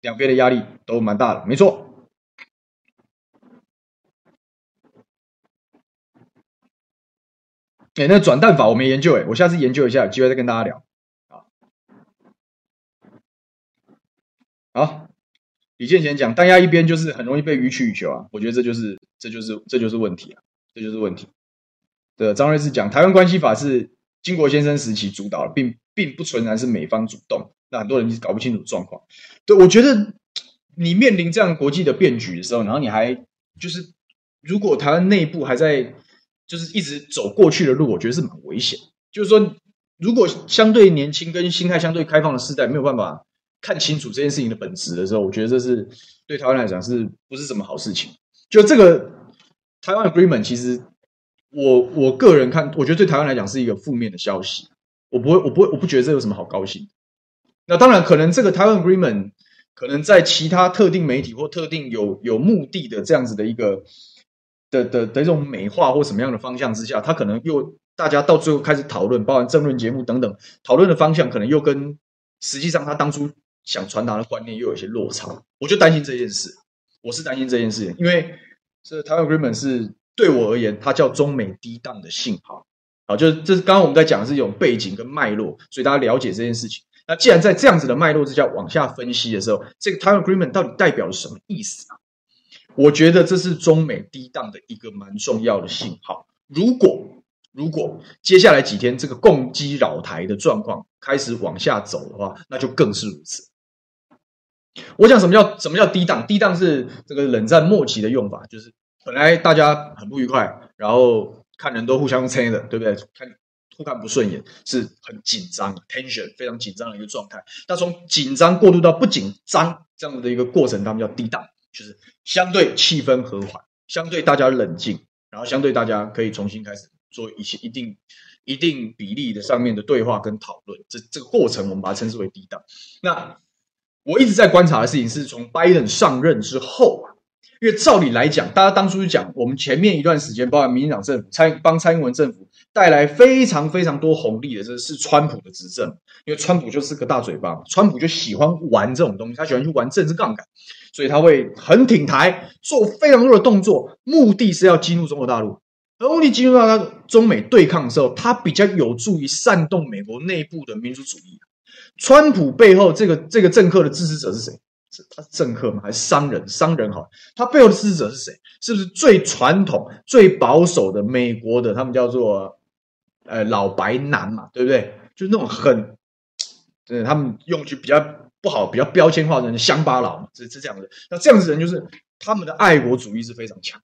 两边的压力都蛮大的，没错。哎，那转蛋法我没研究，哎，我下次研究一下，有机会再跟大家聊。啊，好，李建贤讲单压一边就是很容易被予取予求啊，我觉得这就是这就是这就是问题啊，这就是问题。对，张瑞智讲台湾关系法是经国先生时期主导的，并并不纯然是美方主动，那很多人是搞不清楚状况。对，我觉得你面临这样国际的变局的时候，然后你还就是如果台湾内部还在。就是一直走过去的路，我觉得是蛮危险。就是说，如果相对年轻跟心态相对开放的世代没有办法看清楚这件事情的本质的时候，我觉得这是对台湾来讲是不是什么好事情？就这个台湾 agreement，其实我我个人看，我觉得对台湾来讲是一个负面的消息。我不会，我不会，我不觉得这有什么好高兴。那当然，可能这个台湾 agreement 可能在其他特定媒体或特定有有目的的这样子的一个。的的的一种美化或什么样的方向之下，它可能又大家到最后开始讨论，包含政论节目等等，讨论的方向可能又跟实际上他当初想传达的观念又有一些落差。我就担心这件事，我是担心这件事情，因为这台湾 agreement 是对我而言，它叫中美低档的信号。好，就是这是刚刚我们在讲的是一种背景跟脉络，所以大家了解这件事情。那既然在这样子的脉络之下往下分析的时候，这个 Taiwan Agreement 到底代表了什么意思啊？我觉得这是中美低档的一个蛮重要的信号。如果如果接下来几天这个共机扰台的状况开始往下走的话，那就更是如此。我讲什么叫什么叫低档？低档是这个冷战末期的用法，就是本来大家很不愉快，然后看人都互相猜的，对不对？看互看不顺眼，是很紧张，tension 非常紧张的一个状态。那从紧张过渡到不紧张这样的一个过程，他们叫低档，就是相对气氛和缓，相对大家冷静，然后相对大家可以重新开始。做一些一定一定比例的上面的对话跟讨论，这这个过程我们把它称之为低档。那我一直在观察的事情是从拜登上任之后啊，因为照理来讲，大家当初就讲，我们前面一段时间，包含民进党政府蔡帮蔡英文政府带来非常非常多红利的，这是川普的执政，因为川普就是个大嘴巴，川普就喜欢玩这种东西，他喜欢去玩政治杠杆，所以他会很挺台，做非常多的动作，目的是要激怒中国大陆。而目的进入到他中美对抗的时候，他比较有助于煽动美国内部的民族主义。川普背后这个这个政客的支持者是谁？是他是政客吗？还是商人？商人好，他背后的支持者是谁？是不是最传统、最保守的美国的？他们叫做呃老白男嘛，对不对？就是那种很，对，他们用句比较不好、比较标签化的人，乡巴佬嘛，是是这样的。那这样子的人就是他们的爱国主义是非常强。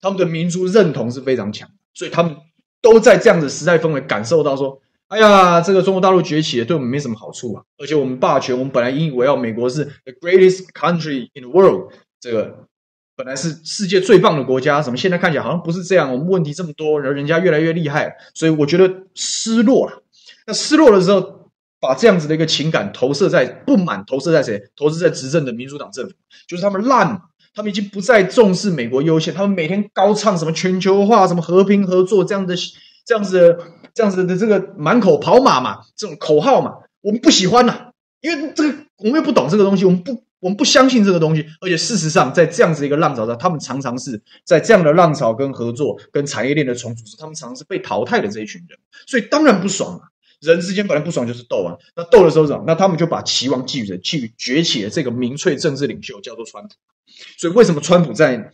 他们的民族认同是非常强，所以他们都在这样的时代氛围感受到说：“哎呀，这个中国大陆崛起，对我们没什么好处啊！而且我们霸权，我们本来引以为傲，美国是 the greatest country in the world，这个本来是世界最棒的国家，怎么现在看起来好像不是这样？我们问题这么多，然后人家越来越厉害，所以我觉得失落了。那失落的时候，把这样子的一个情感投射在不满，投射在谁？投射在执政的民主党政府，就是他们烂。”他们已经不再重视美国优先，他们每天高唱什么全球化、什么和平合作这样的、这样子的、这样子的这个满口跑马嘛，这种口号嘛，我们不喜欢呐、啊，因为这个我们又不懂这个东西，我们不我们不相信这个东西，而且事实上，在这样子一个浪潮上，他们常常是在这样的浪潮跟合作跟产业链的重组时，他们常常是被淘汰的这一群人，所以当然不爽啊。人之间本来不爽就是斗啊，那斗的时候怎么？那他们就把期望寄予着寄予崛起的这个民粹政治领袖，叫做川普。所以为什么川普在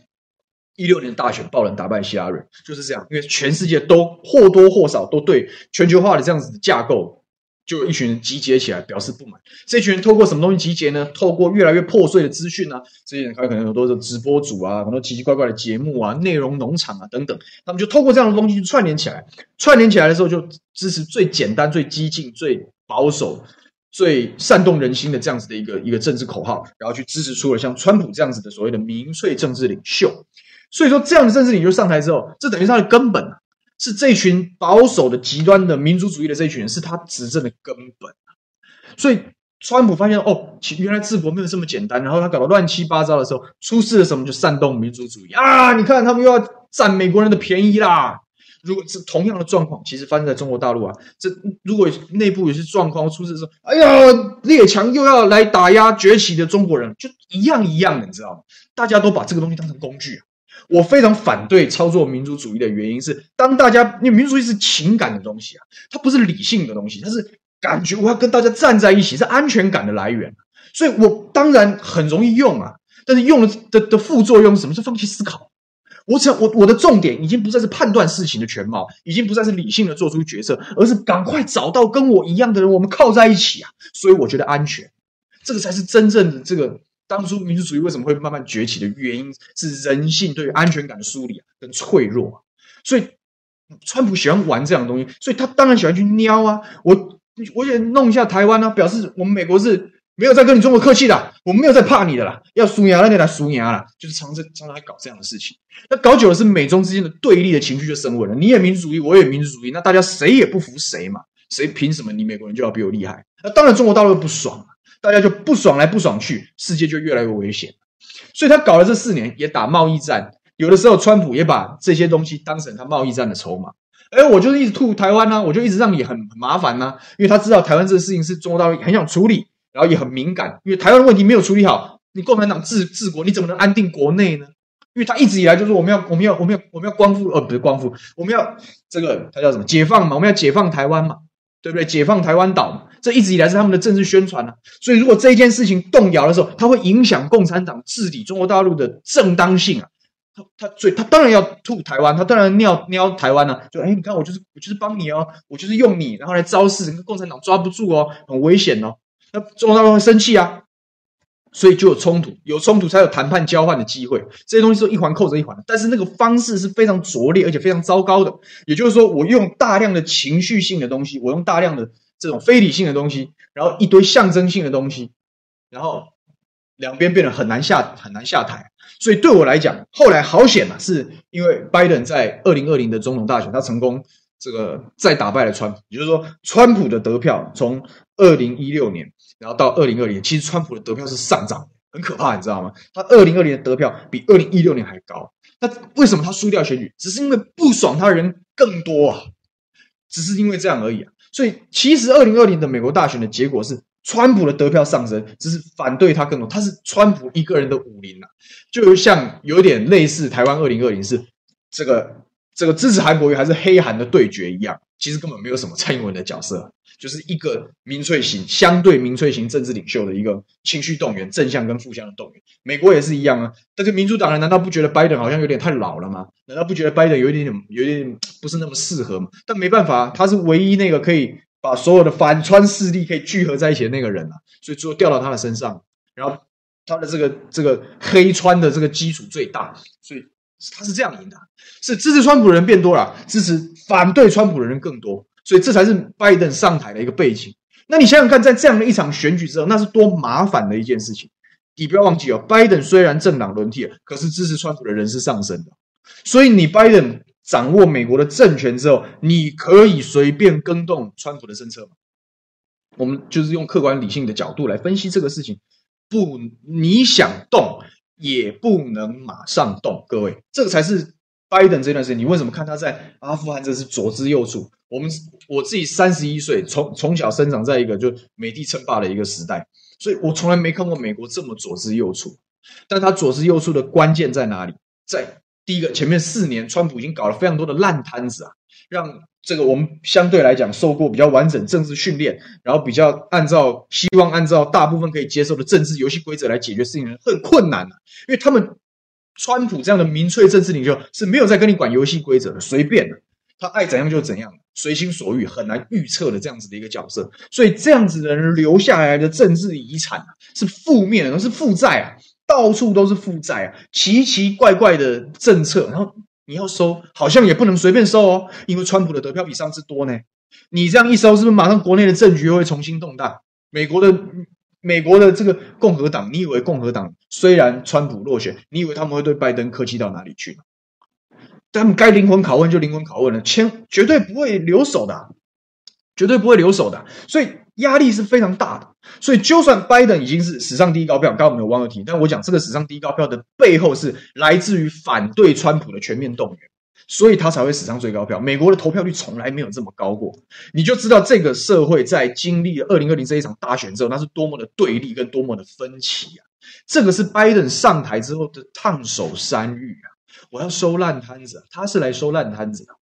一六年大选爆冷打败希拉蕊，就是这样，因为全世界都或多或少都对全球化的这样子的架构。就有一群人集结起来表示不满，这群人透过什么东西集结呢？透过越来越破碎的资讯啊，这些人他可能有很多的直播主啊，很多奇奇怪怪的节目啊，内容农场啊等等，他们就透过这样的东西去串联起来，串联起来的时候就支持最简单、最激进、最保守、最煽动人心的这样子的一个一个政治口号，然后去支持出了像川普这样子的所谓的民粹政治领袖。所以说，这样的政治领袖上台之后，这等于他的根本啊。是这群保守的、极端的民族主义的这群人，是他执政的根本啊。所以，川普发现哦，原来治国没有这么简单。然后他搞得乱七八糟的时候，出事了什么？就煽动民族主义啊！你看，他们又要占美国人的便宜啦。如果是同样的状况，其实发生在中国大陆啊，这如果内部有些状况出事的时候，哎呀，列强又要来打压崛起的中国人，就一样一样的，你知道吗？大家都把这个东西当成工具啊。我非常反对操作民族主义的原因是，当大家因为民族主义是情感的东西啊，它不是理性的东西，它是感觉我要跟大家站在一起，是安全感的来源，所以我当然很容易用啊，但是用的的的副作用是什么？是放弃思考。我想我我的重点已经不再是判断事情的全貌，已经不再是理性的做出决策，而是赶快找到跟我一样的人，我们靠在一起啊。所以我觉得安全，这个才是真正的这个。当初民族主义为什么会慢慢崛起的原因是人性对于安全感的梳理啊，跟脆弱啊，所以川普喜欢玩这样的东西，所以他当然喜欢去撩啊，我我也弄一下台湾啊，表示我们美国是没有在跟你中国客气的，我们没有在怕你的啦，要输牙那就来输牙啦，就是常常常常搞这样的事情，那搞久了是美中之间的对立的情绪就升温了，你也民族主义，我也民族主义，那大家谁也不服谁嘛，谁凭什么你美国人就要比我厉害？那当然中国大陆不爽。大家就不爽来不爽去，世界就越来越危险。所以他搞了这四年，也打贸易战。有的时候，川普也把这些东西当成他贸易战的筹码。哎，我就是一直吐台湾呢、我就一直让你很很麻烦呢、因为他知道台湾这个事情是中国大陆很想处理，然后也很敏感，因为台湾问题没有处理好，你共产党治治国，你怎么能安定国内呢？因为他一直以来就是我们要我们要我们要我们要光复，呃，不是光复，我们要这个他叫什么解放嘛，我们要解放台湾嘛，对不对？解放台湾岛嘛，这一直以来是他们的政治宣传啊。所以如果这一件事情动摇的时候，它会影响共产党治理中国大陆的正当性啊。他他所以他当然要吐台湾，他当然尿尿台湾了、啊。就哎，你看我就是我就是帮你哦，我就是用你，然后来招式，共产党抓不住哦，很危险哦。那中国大陆会生气啊，所以就有冲突，有冲突才有谈判交换的机会。这些东西是一环扣着一环的，但是那个方式是非常拙劣而且非常糟糕的。也就是说，我用大量的情绪性的东西，我用大量的这种非理性的东西，然后一堆象征性的东西，然后两边变得很难下很难下台。所以对我来讲，后来好险嘛，是因为拜登在二零二零的总统大选，他成功这个再打败了川普。也就是说，川普的得票从二零一六年，然后到二零二零，其实川普的得票是上涨，很可怕，你知道吗？他二零二零的得票比二零一六年还高。那为什么他输掉选举？只是因为不爽他的人更多啊，只是因为这样而已啊。所以其实二零二零的美国大选的结果是。川普的得票上升，只是反对他更多。他是川普一个人的武林、啊，就像有点类似台湾二零二零是这个这个支持韩国瑜还是黑韩的对决一样。其实根本没有什么蔡英文的角色，就是一个民粹型、相对民粹型政治领袖的一个情绪动员，正向跟负向的动员。美国也是一样啊。但是民主党人难道不觉得拜登好像有点太老了吗？难道不觉得拜登有一点点、有点不是那么适合吗？但没办法，他是唯一那个可以。把所有的反川势力可以聚合在一起的那个人啊，所以最后掉到他的身上，然后他的这个这个黑川的这个基础最大，所以他是这样赢的，是支持川普的人变多了，支持反对川普的人更多，所以这才是拜登上台的一个背景。那你想想看，在这样的一场选举之后，那是多麻烦的一件事情。你不要忘记哦，拜登虽然政党轮替了，可是支持川普的人是上升的，所以你拜登。掌握美国的政权之后，你可以随便更动川普的政策吗？我们就是用客观理性的角度来分析这个事情，不，你想动也不能马上动。各位，这个才是拜登这段时间。你为什么看他在阿富汗这是左支右絀？我们我自己三十一岁，从从小生长在一个就美帝称霸的一个时代，所以我从来没看过美国这么左支右絀。但他左支右絀的关键在哪里？在。第一个，前面四年，川普已经搞了非常多的烂摊子啊，让这个我们相对来讲受过比较完整政治训练，然后比较按照希望按照大部分可以接受的政治游戏规则来解决事情，很困难啊，因为他们川普这样的民粹政治领袖是没有在跟你管游戏规则的，随便的，他爱怎样就怎样，随心所欲，很难预测的这样子的一个角色，所以这样子的人留下来的政治遗产，是负面的，是负债啊。到处都是负债啊，奇奇怪怪的政策，然后你要收，好像也不能随便收哦，因为川普的得票比上次多呢。你这样一收，是不是马上国内的政局又会重新动荡？美国的美国的这个共和党，你以为共和党虽然川普落选，你以为他们会对拜登客气到哪里去？他们该灵魂拷问就灵魂拷问了，千绝对不会留手的，绝对不会留手的，所以。压力是非常大的，所以就算拜登已经是史上第一高票，刚刚我们有网友提，但我讲这个史上第一高票的背后是来自于反对川普的全面动员，所以他才会史上最高票。美国的投票率从来没有这么高过，你就知道这个社会在经历了二零二零这一场大选之后，那是多么的对立跟多么的分歧啊！这个是拜登上台之后的烫手山芋啊！我要收烂摊子，他是来收烂摊子的。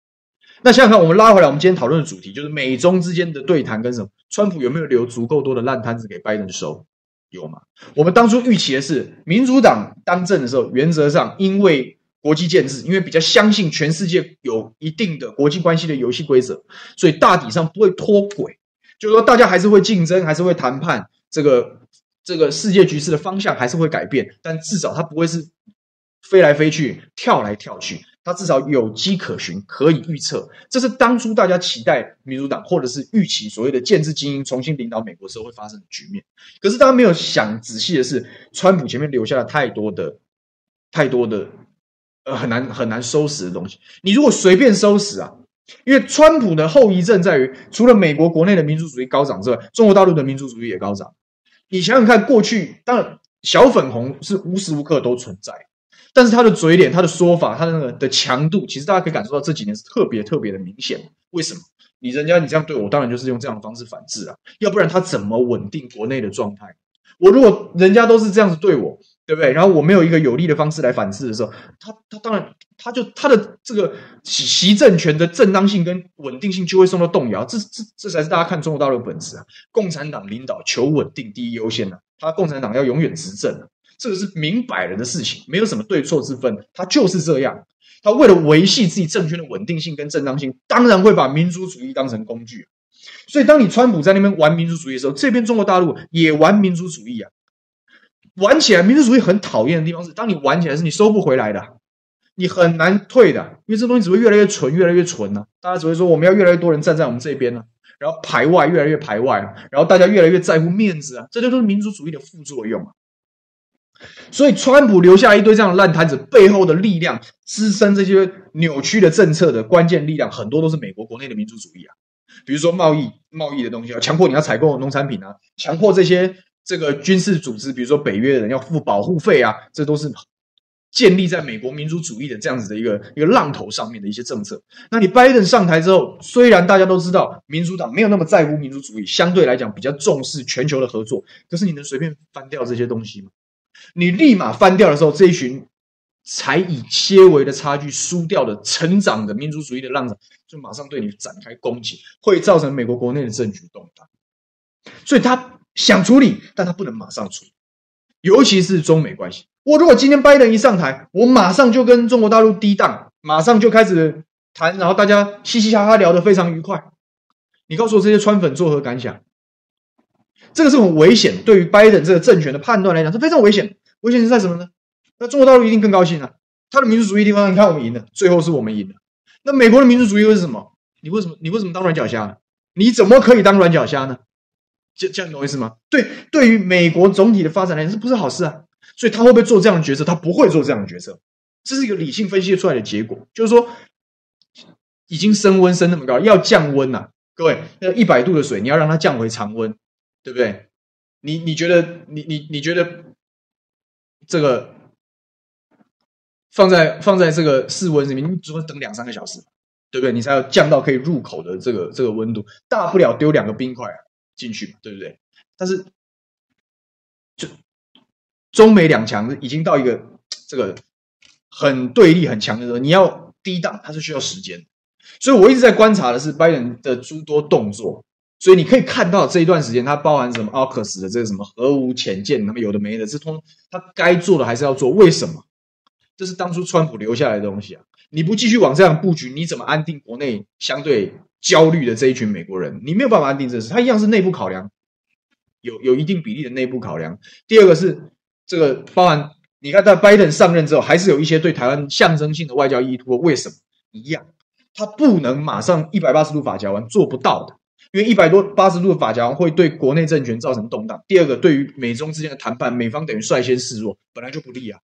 那想想看，我们拉回来，我们今天讨论的主题就是美中之间的对谈跟什么？川普有没有留足够多的烂摊子给拜登收？有吗？我们当初预期的是，民主党当政的时候，原则上因为国际建制，因为比较相信全世界有一定的国际关系的游戏规则，所以大体上不会脱轨，就是说大家还是会竞争，还是会谈判，这个这个世界局势的方向还是会改变，但至少它不会是飞来飞去、跳来跳去。它至少有迹可循，可以预测，这是当初大家期待民主党或者是预期所谓的建制精英重新领导美国时候会发生的局面。可是大家没有想仔细的是，川普前面留下了太多的、太多的呃很难很难收拾的东西。你如果随便收拾啊，因为川普的后遗症在于，除了美国国内的民主主义高涨之外，中国大陆的民主主义也高涨。你想想看，过去当然小粉红是无时无刻都存在。但是他的嘴脸、他的说法、他的那个的强度，其实大家可以感受到这几年是特别特别的明显。为什么？你人家你这样对我，当然就是用这样的方式反制啊，要不然他怎么稳定国内的状态？我如果人家都是这样子对我，对不对？然后我没有一个有利的方式来反制的时候，他他当然他就他的这个习政权的正当性跟稳定性就会受到动摇。这这这才是大家看中国大陆的本质啊！共产党领导求稳定第一优先啊，他共产党要永远执政啊，这个是明摆了的事情，没有什么对错之分，他就是这样。他为了维系自己政权的稳定性跟正当性，当然会把民族主义当成工具。所以，当你川普在那边玩民族主义的时候，这边中国大陆也玩民族主义啊。玩起来，民族主义很讨厌的地方是，当你玩起来是你收不回来的，你很难退的，因为这东西只会越来越纯，越来越纯呢、大家只会说，我们要越来越多人站在我们这边呢、然后排外越来越排外啊，然后大家越来越在乎面子啊，这些都是民族主义的副作用啊。所以，川普留下一堆这样的烂摊子，背后的力量支撑这些扭曲的政策的关键力量，很多都是美国国内的民族主义啊。比如说贸易贸易的东西啊，强迫你要采购农产品啊，强迫这些这个军事组织，比如说北约的人要付保护费啊，这都是建立在美国民族主义的这样子的一个一个浪头上面的一些政策。那你拜登上台之后，虽然大家都知道民主党没有那么在乎民族主义，相对来讲比较重视全球的合作，可是你能随便翻掉这些东西吗？你立马翻掉的时候，这一群才以些微的差距输掉的成长的民族主义的浪潮，就马上对你展开攻击，会造成美国国内的政局动荡。所以他想处理，但他不能马上处理，尤其是中美关系。我如果今天拜登一上台，我马上就跟中国大陆低档，马上就开始谈，然后大家嘻嘻哈哈聊得非常愉快。你告诉我这些川粉作何感想？这个是很危险，对于拜登这个政权的判断来讲是非常危险。危险是在什么呢？那中国大陆一定更高兴啊！他的民族主义地方，你看我们赢了，最后是我们赢了。那美国的民族主义又是什么？你为什么你为什么当软脚虾呢？你怎么可以当软脚虾呢？这这样你懂意思吗？对，对于美国总体的发展来讲，这不是好事啊！所以他会不会做这样的决策？他不会做这样的决策。这是一个理性分析出来的结果，就是说已经升温升那么高，要降温呐、啊！各位，那一百度的水，你要让它降回常温。对不对？你你觉得你你你觉得这个放在放在这个室温里面，你只会等两三个小时，对不对？你才要降到可以入口的这个这个温度，大不了丢两个冰块啊进去嘛，对不对？但是就中美两强已经到一个这个很对立很强的时候，你要低档，它是需要时间。所以我一直在观察的是拜登的诸多动作。所以你可以看到这一段时间，它包含什么奥克斯的这个什么核武潜舰，那么有的没的，这通他该做的还是要做。为什么？这是当初川普留下来的东西啊！你不继续往这样布局，你怎么安定国内相对焦虑的这一群美国人？你没有办法安定这事，他一样是内部考量，有有一定比例的内部考量。第二个是这个包含，你看在拜登上任之后，还是有一些对台湾象征性的外交意图。为什么？一样，他不能马上一百八十度法夹弯，做不到的。因为一百多八十度的发夹会对国内政权造成动荡。第二个，对于美中之间的谈判，美方等于率先示弱，本来就不利啊，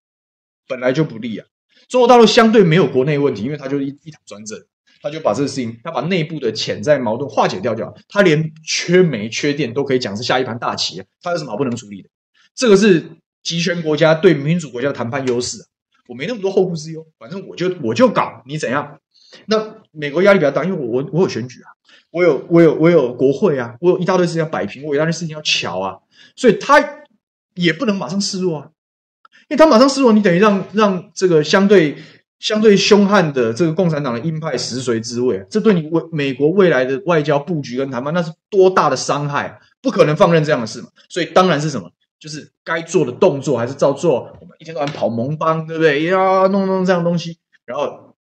本来就不利啊。中国大陆相对没有国内问题，因为他就是一一党专政，他就把这个事情，他把内部的潜在矛盾化解掉掉。他连缺煤缺电都可以讲是下一盘大棋啊，他有什么好不能处理的？这个是集权国家对民主国家的谈判优势啊。我没那么多后顾之忧，反正我就我就搞，你怎样？那美国压力比较大，因为我我我有选举啊。我有我有我有国会啊，我有一大堆事情要摆平，我有一大堆事情要瞧啊，所以他也不能马上示弱啊，因为他马上示弱，你等于让让这个相对相对凶悍的这个共产党的鹰派食髓知味，这对你未美国未来的外交布局跟谈判，那是多大的伤害，不可能放任这样的事嘛，所以当然是什么，就是该做的动作还是照做，我们一天到晚跑盟邦，对不对？要弄弄这样东西，然后，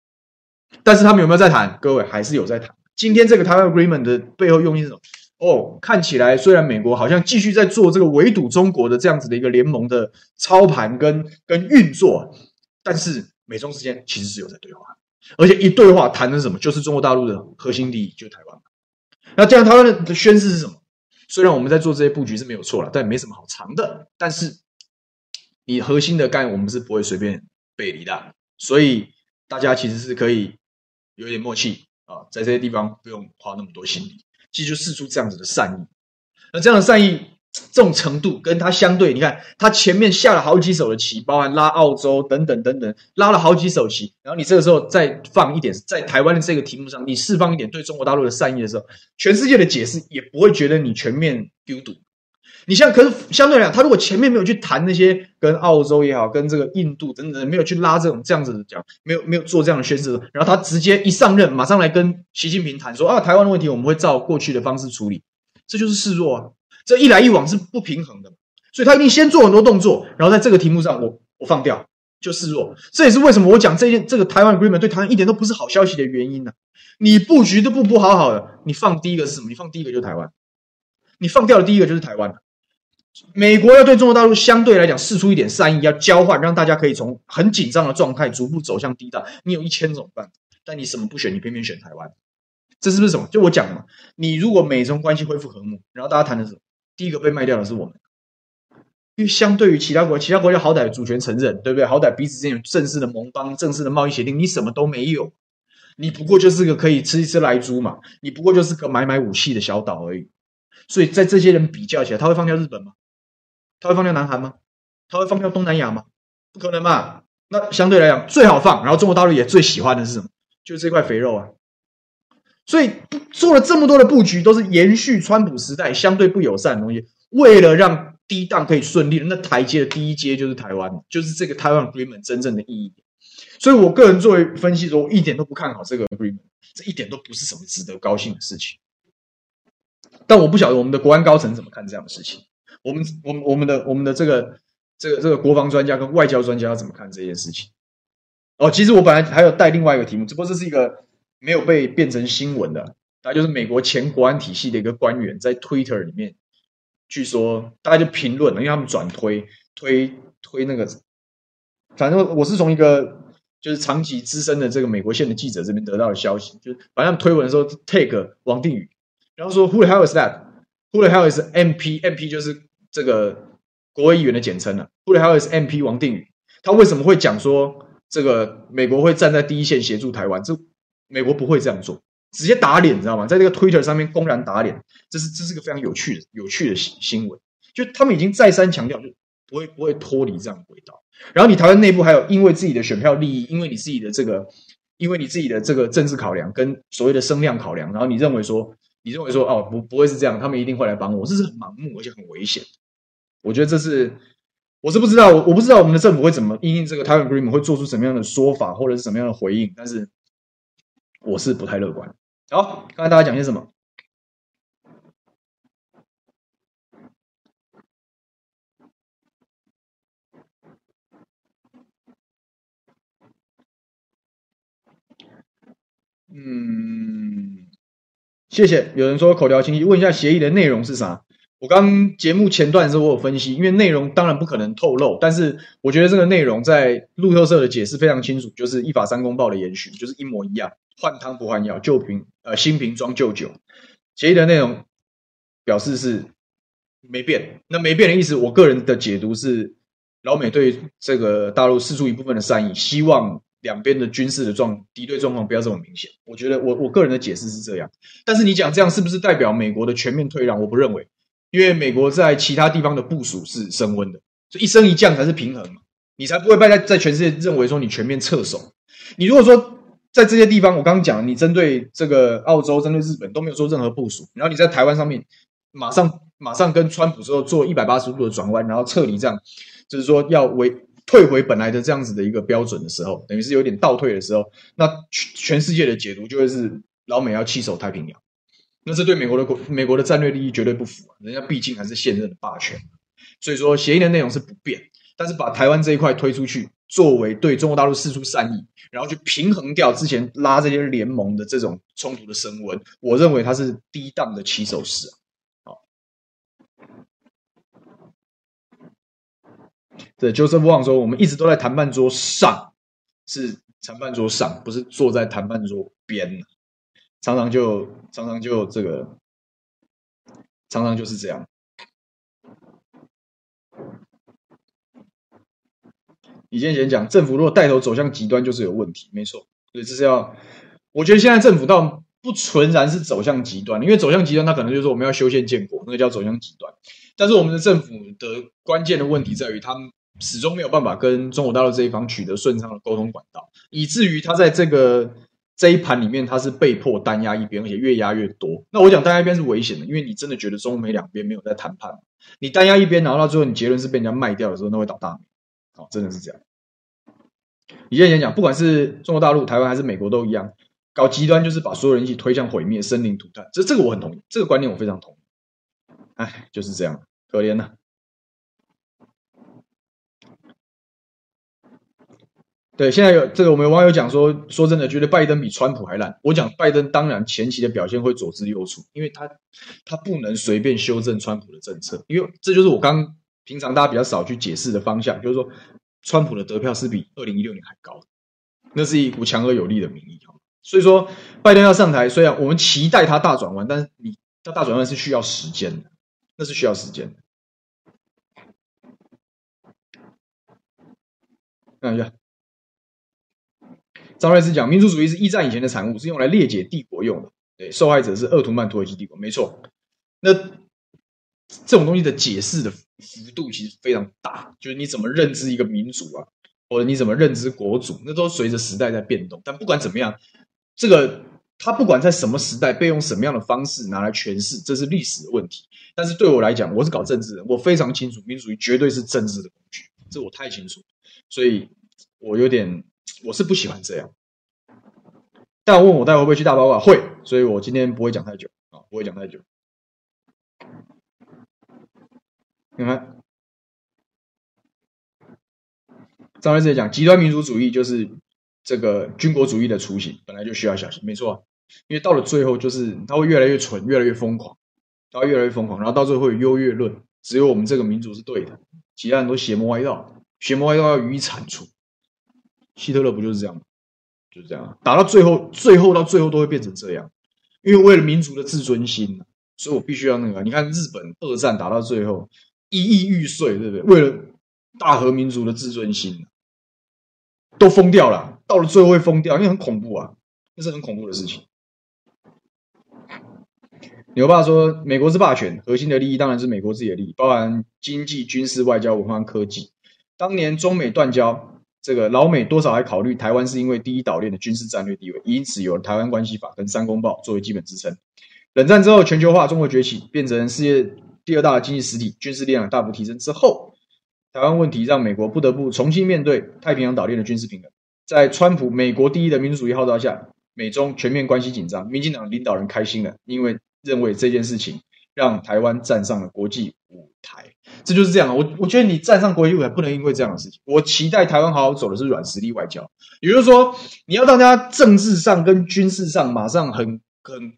但是他们有没有在谈？各位还是有在谈。今天这个台湾 Agreement 的背后用意是什么？哦，看起来虽然美国好像继续在做这个围堵中国的这样子的一个联盟的操盘跟跟运作，但是美中之间其实是有在对话，而且一对话谈的是什么？就是中国大陆的核心利益，就是台湾。那这样台湾的宣示是什么？虽然我们在做这些布局是没有错了，但没什么好藏的。但是你核心的概念，我们是不会随便背离的，所以大家其实是可以有点默契。啊，在这些地方不用花那么多心力，其实就释出这样子的善意。那这样的善意这种程度跟他相对，你看他前面下了好几手的棋，包含拉澳洲等等等等，拉了好几手棋，然后你这个时候再放一点，在台湾的这个题目上，你释放一点对中国大陆的善意的时候，全世界的解释也不会觉得你全面丢毒。你像，可是相对来讲，他如果前面没有去谈那些跟澳洲也好，跟这个印度等等，没有去拉这种这样子的讲，没有没有做这样的宣示，然后他直接一上任，马上来跟习近平谈说啊，台湾的问题我们会照过去的方式处理，这就是示弱啊。这一来一往是不平衡的，所以他一定先做很多动作，然后在这个题目上我我放掉就示弱。这也是为什么我讲这件这个台湾 agreement 对台湾一点都不是好消息的原因呢、啊？你布局都不布好好的，你放第一个是什么？你放第一个就是台湾，你放掉的第一个就是台湾。美国要对中国大陆相对来讲释出一点善意，要交换，让大家可以从很紧张的状态逐步走向低档。你有一千种办法，但你什么不选，你偏偏选台湾，这是不是什么？就我讲嘛，你如果美中关系恢复和睦，然后大家谈的是第一个被卖掉的是我们，因为相对于其他国家，其他国家好歹主权承认，对不对？好歹彼此之间有正式的盟邦、正式的贸易协定，你什么都没有，你不过就是个可以吃一吃莱猪嘛，你不过就是个买买武器的小岛而已。所以在这些人比较起来，他会放掉日本吗？他会放掉南韩吗？他会放掉东南亚吗？不可能嘛！那相对来讲最好放，然后中国大陆也最喜欢的是什么？就是这块肥肉啊！所以做了这么多的布局，都是延续川普时代相对不友善的东西，为了让低档可以顺利，那台阶的第一阶就是台湾，就是这个台湾 agreement 真正的意义。所以我个人作为分析说，我一点都不看好这个 agreement，这一点都不是什么值得高兴的事情。但我不晓得我们的国安高层怎么看这样的事情。我们我们我们的我们的这个这个这个国防专家跟外交专家要怎么看这件事情？哦，其实我本来还有带另外一个题目，只不过这是一个没有被变成新闻的，那就是美国前国安体系的一个官员在 Twitter 里面，据说大家就评论了，因为他们转推推推那个，反正我是从一个就是长期资深的这个美国线的记者这边得到的消息，就是反正推文的时候 take 王定宇，然后说 Who the hell is that？Who the hell is MP？MP 就是。这个国会议员的简称呢、啊？布雷哈尔是 MP 王定宇，他为什么会讲说这个美国会站在第一线协助台湾？这美国不会这样做，直接打脸，你知道吗？在这个 Twitter 上面公然打脸，这是这是个非常有趣的有趣的新新闻。就他们已经再三强调，就不会不会脱离这样的轨道。然后你台湾内部还有因为自己的选票利益，因为你自己的这个，因为你自己的这个政治考量跟所谓的声量考量，然后你认为说，你认为说哦不不会是这样，他们一定会来帮我，这是很盲目而且很危险。我觉得这是，我是不知道，我我不知道我们的政府会怎么因应这个台湾 agreement 会做出什么样的说法或者是什么样的回应，但是我是不太乐观。好，刚才大家讲些什么？嗯，谢谢。有人说口条清晰，问一下协议的内容是啥？我刚节目前段时候，我有分析，因为内容当然不可能透露，但是我觉得这个内容在路透社的解释非常清楚，就是一法三公报的延续，就是一模一样，换汤不换药，旧瓶呃新瓶装旧酒。协议的内容表示是没变，那没变的意思，我个人的解读是，老美对这个大陆释出一部分的善意，希望两边的军事的状敌对状况不要这么明显。我觉得我我个人的解释是这样，但是你讲这样是不是代表美国的全面退让？我不认为。因为美国在其他地方的部署是升温的，所以一升一降才是平衡嘛，你才不会被在在全世界认为说你全面撤手。你如果说在这些地方，我刚刚讲，你针对这个澳洲、针对日本都没有做任何部署，然后你在台湾上面马上马上跟川普之后做一百八十度的转弯，然后撤离，这样就是说要为退回本来的这样子的一个标准的时候，等于是有点倒退的时候，那全世界的解读就会是老美要弃守太平洋。那这对美国的国美国的战略利益绝对不符啊！人家毕竟还是现任的霸权，所以说协议的内容是不变，但是把台湾这一块推出去，作为对中国大陆四出善意，然后去平衡掉之前拉这些联盟的这种冲突的升温，我认为它是低档的起手式啊！好，对，Joseph Wang 说，我们一直都在谈判桌上，是谈判桌上，不是坐在谈判桌边。常常就常常就这个，常常就是这样。以前前讲，政府如果带头走向极端，就是有问题，没错。所以这是要，我觉得现在政府倒不纯然是走向极端，因为走向极端，它可能就是我们要修宪建国，那个叫走向极端。但是我们的政府的关键的问题在于，他们始终没有办法跟中国大陆这一方取得顺畅的沟通管道，以至于他在这个这一盘里面，他是被迫单压一边，而且越压越多。那我讲单压一边是危险的，因为你真的觉得中美两边没有在谈判，你单压一边，然后到最后你结论是被人家卖掉的时候，那会倒大霉。好，真的是这样。以前讲，不管是中国大陆、台湾还是美国都一样，搞极端就是把所有人一起推向毁灭、生灵涂炭。这这个我很同意，这个观念我非常同意。哎，就是这样，可怜呐。对，现在有这个，我们网友讲说，说真的，觉得拜登比川普还烂。我讲拜登，当然前期的表现会左支右绌，因为他他不能随便修正川普的政策，因为这就是我刚平常大家比较少去解释的方向，就是说。川普的得票是比二零一六年还高，那是一股强而有力的民意。所以说，拜登要上台，虽然我们期待他大转弯，但是你他大转弯是需要时间的，那是需要时间的。看一下，张瑞斯讲，民族主义是一战以前的产物，是用来裂解帝国用的。对，受害者是鄂图曼土耳其帝国，没错。那。这种东西的解释的幅度其实非常大，就是你怎么认知一个民族啊，或者你怎么认知国主，那都随着时代在变动。但不管怎么样，这个他不管在什么时代被用什么样的方式拿来诠释，这是历史的问题。但是对我来讲，我是搞政治的，我非常清楚，民主主义绝对是政治的工具，这我太清楚，所以我有点我是不喜欢这样。但问我待会会不会去大八卦？会，所以我今天不会讲太久啊，不会讲太久。你看，张律师也讲，极端民族主义就是这个军国主义的雏形，本来就需要小心。没错，因为到了最后，就是他会越来越蠢，越来越疯狂，他会越来越疯狂，然后到最后会有优越论，只有我们这个民族是对的，其他人都邪魔歪道，邪魔歪道要予以铲除。希特勒不就是这样吗？就是这样，打到最后，最后到最后都会变成这样，因为为了民族的自尊心，所以我必须要那个。你看日本二战打到最后。一亿玉碎，对不对？为了大和民族的自尊心，都疯掉了。到了最后会疯掉，因为很恐怖啊，那是很恐怖的事情。牛爸说，美国是霸权，核心的利益当然是美国自己的利益，包含经济、军事、外交、文化、科技。当年中美断交，这个老美多少还考虑台湾是因为第一岛链的军事战略地位，因此有了《台湾关系法》跟《三公报》作为基本支撑。冷战之后，全球化，中国崛起，变成世界。第二大经济实体，军事力量大幅提升之后，台湾问题让美国不得不重新面对太平洋岛链的军事平衡。在川普“美国第一”的民族主义号召下，美中全面关系紧张。民进党领导人开心了，因为认为这件事情让台湾站上了国际舞台。这就是这样。我我觉得你站上国际舞台不能因为这样的事情。我期待台湾好好走的是软实力外交，也就是说，你要让大家政治上跟军事上马上很很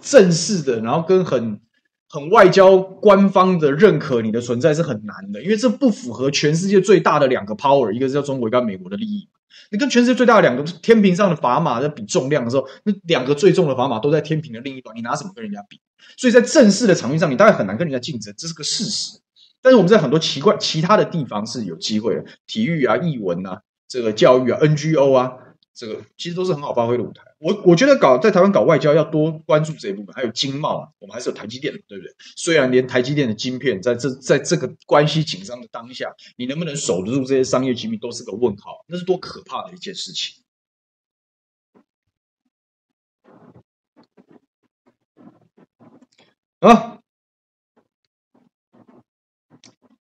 正式的，然后跟很。很外交官方的认可你的存在是很难的，因为这不符合全世界最大的两个 power，一个是叫中国，一个美国的利益。你跟全世界最大的两个天平上的砝码在比重量的时候，那两个最重的砝码都在天平的另一端，你拿什么跟人家比？所以在正式的场域上，你大概很难跟人家竞争，这是个事实。但是我们在很多奇怪其他的地方是有机会的，体育啊、艺文啊、这个教育啊、NGO 啊。这个其实都是很好发挥的舞台。我我觉得搞在台湾搞外交要多关注这一部分，还有经贸，我们还是有台积电的，对不对？虽然连台积电的晶片在这在这个关系紧张的当下，你能不能守得住这些商业机密都是个问号，那是多可怕的一件事情啊！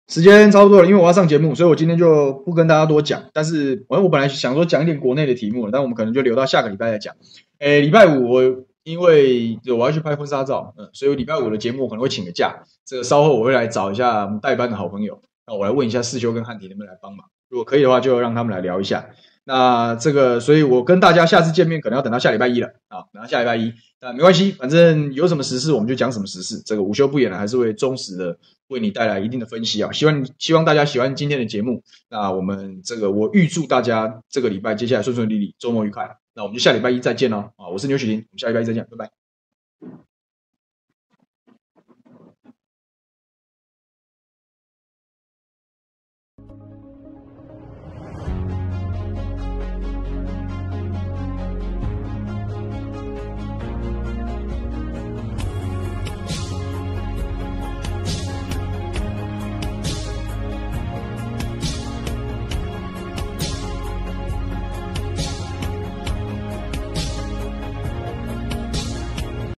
时间差不多了，因为我要上节目，所以我今天就不跟大家多讲。但是，我我本来想说讲一点国内的题目了，但我们可能就留到下个礼拜再讲。诶，礼拜五我因为我要去拍婚纱照，嗯，所以礼拜五的节目可能会请个假。这个稍后我会来找一下代班的好朋友，那我来问一下世修跟汉庭能不能来帮忙。如果可以的话，就让他们来聊一下。那这个，所以我跟大家下次见面可能要等到下礼拜一了啊，等到下礼拜一。那没关系，反正有什么时事我们就讲什么时事。这个午休不演了，还是会忠实的为你带来一定的分析啊。希望希望大家喜欢今天的节目。那我们这个我预祝大家这个礼拜接下来顺顺利利，周末愉快。那我们就下礼拜一再见喽啊！我是牛雪婷，我们下礼拜一再见，拜拜。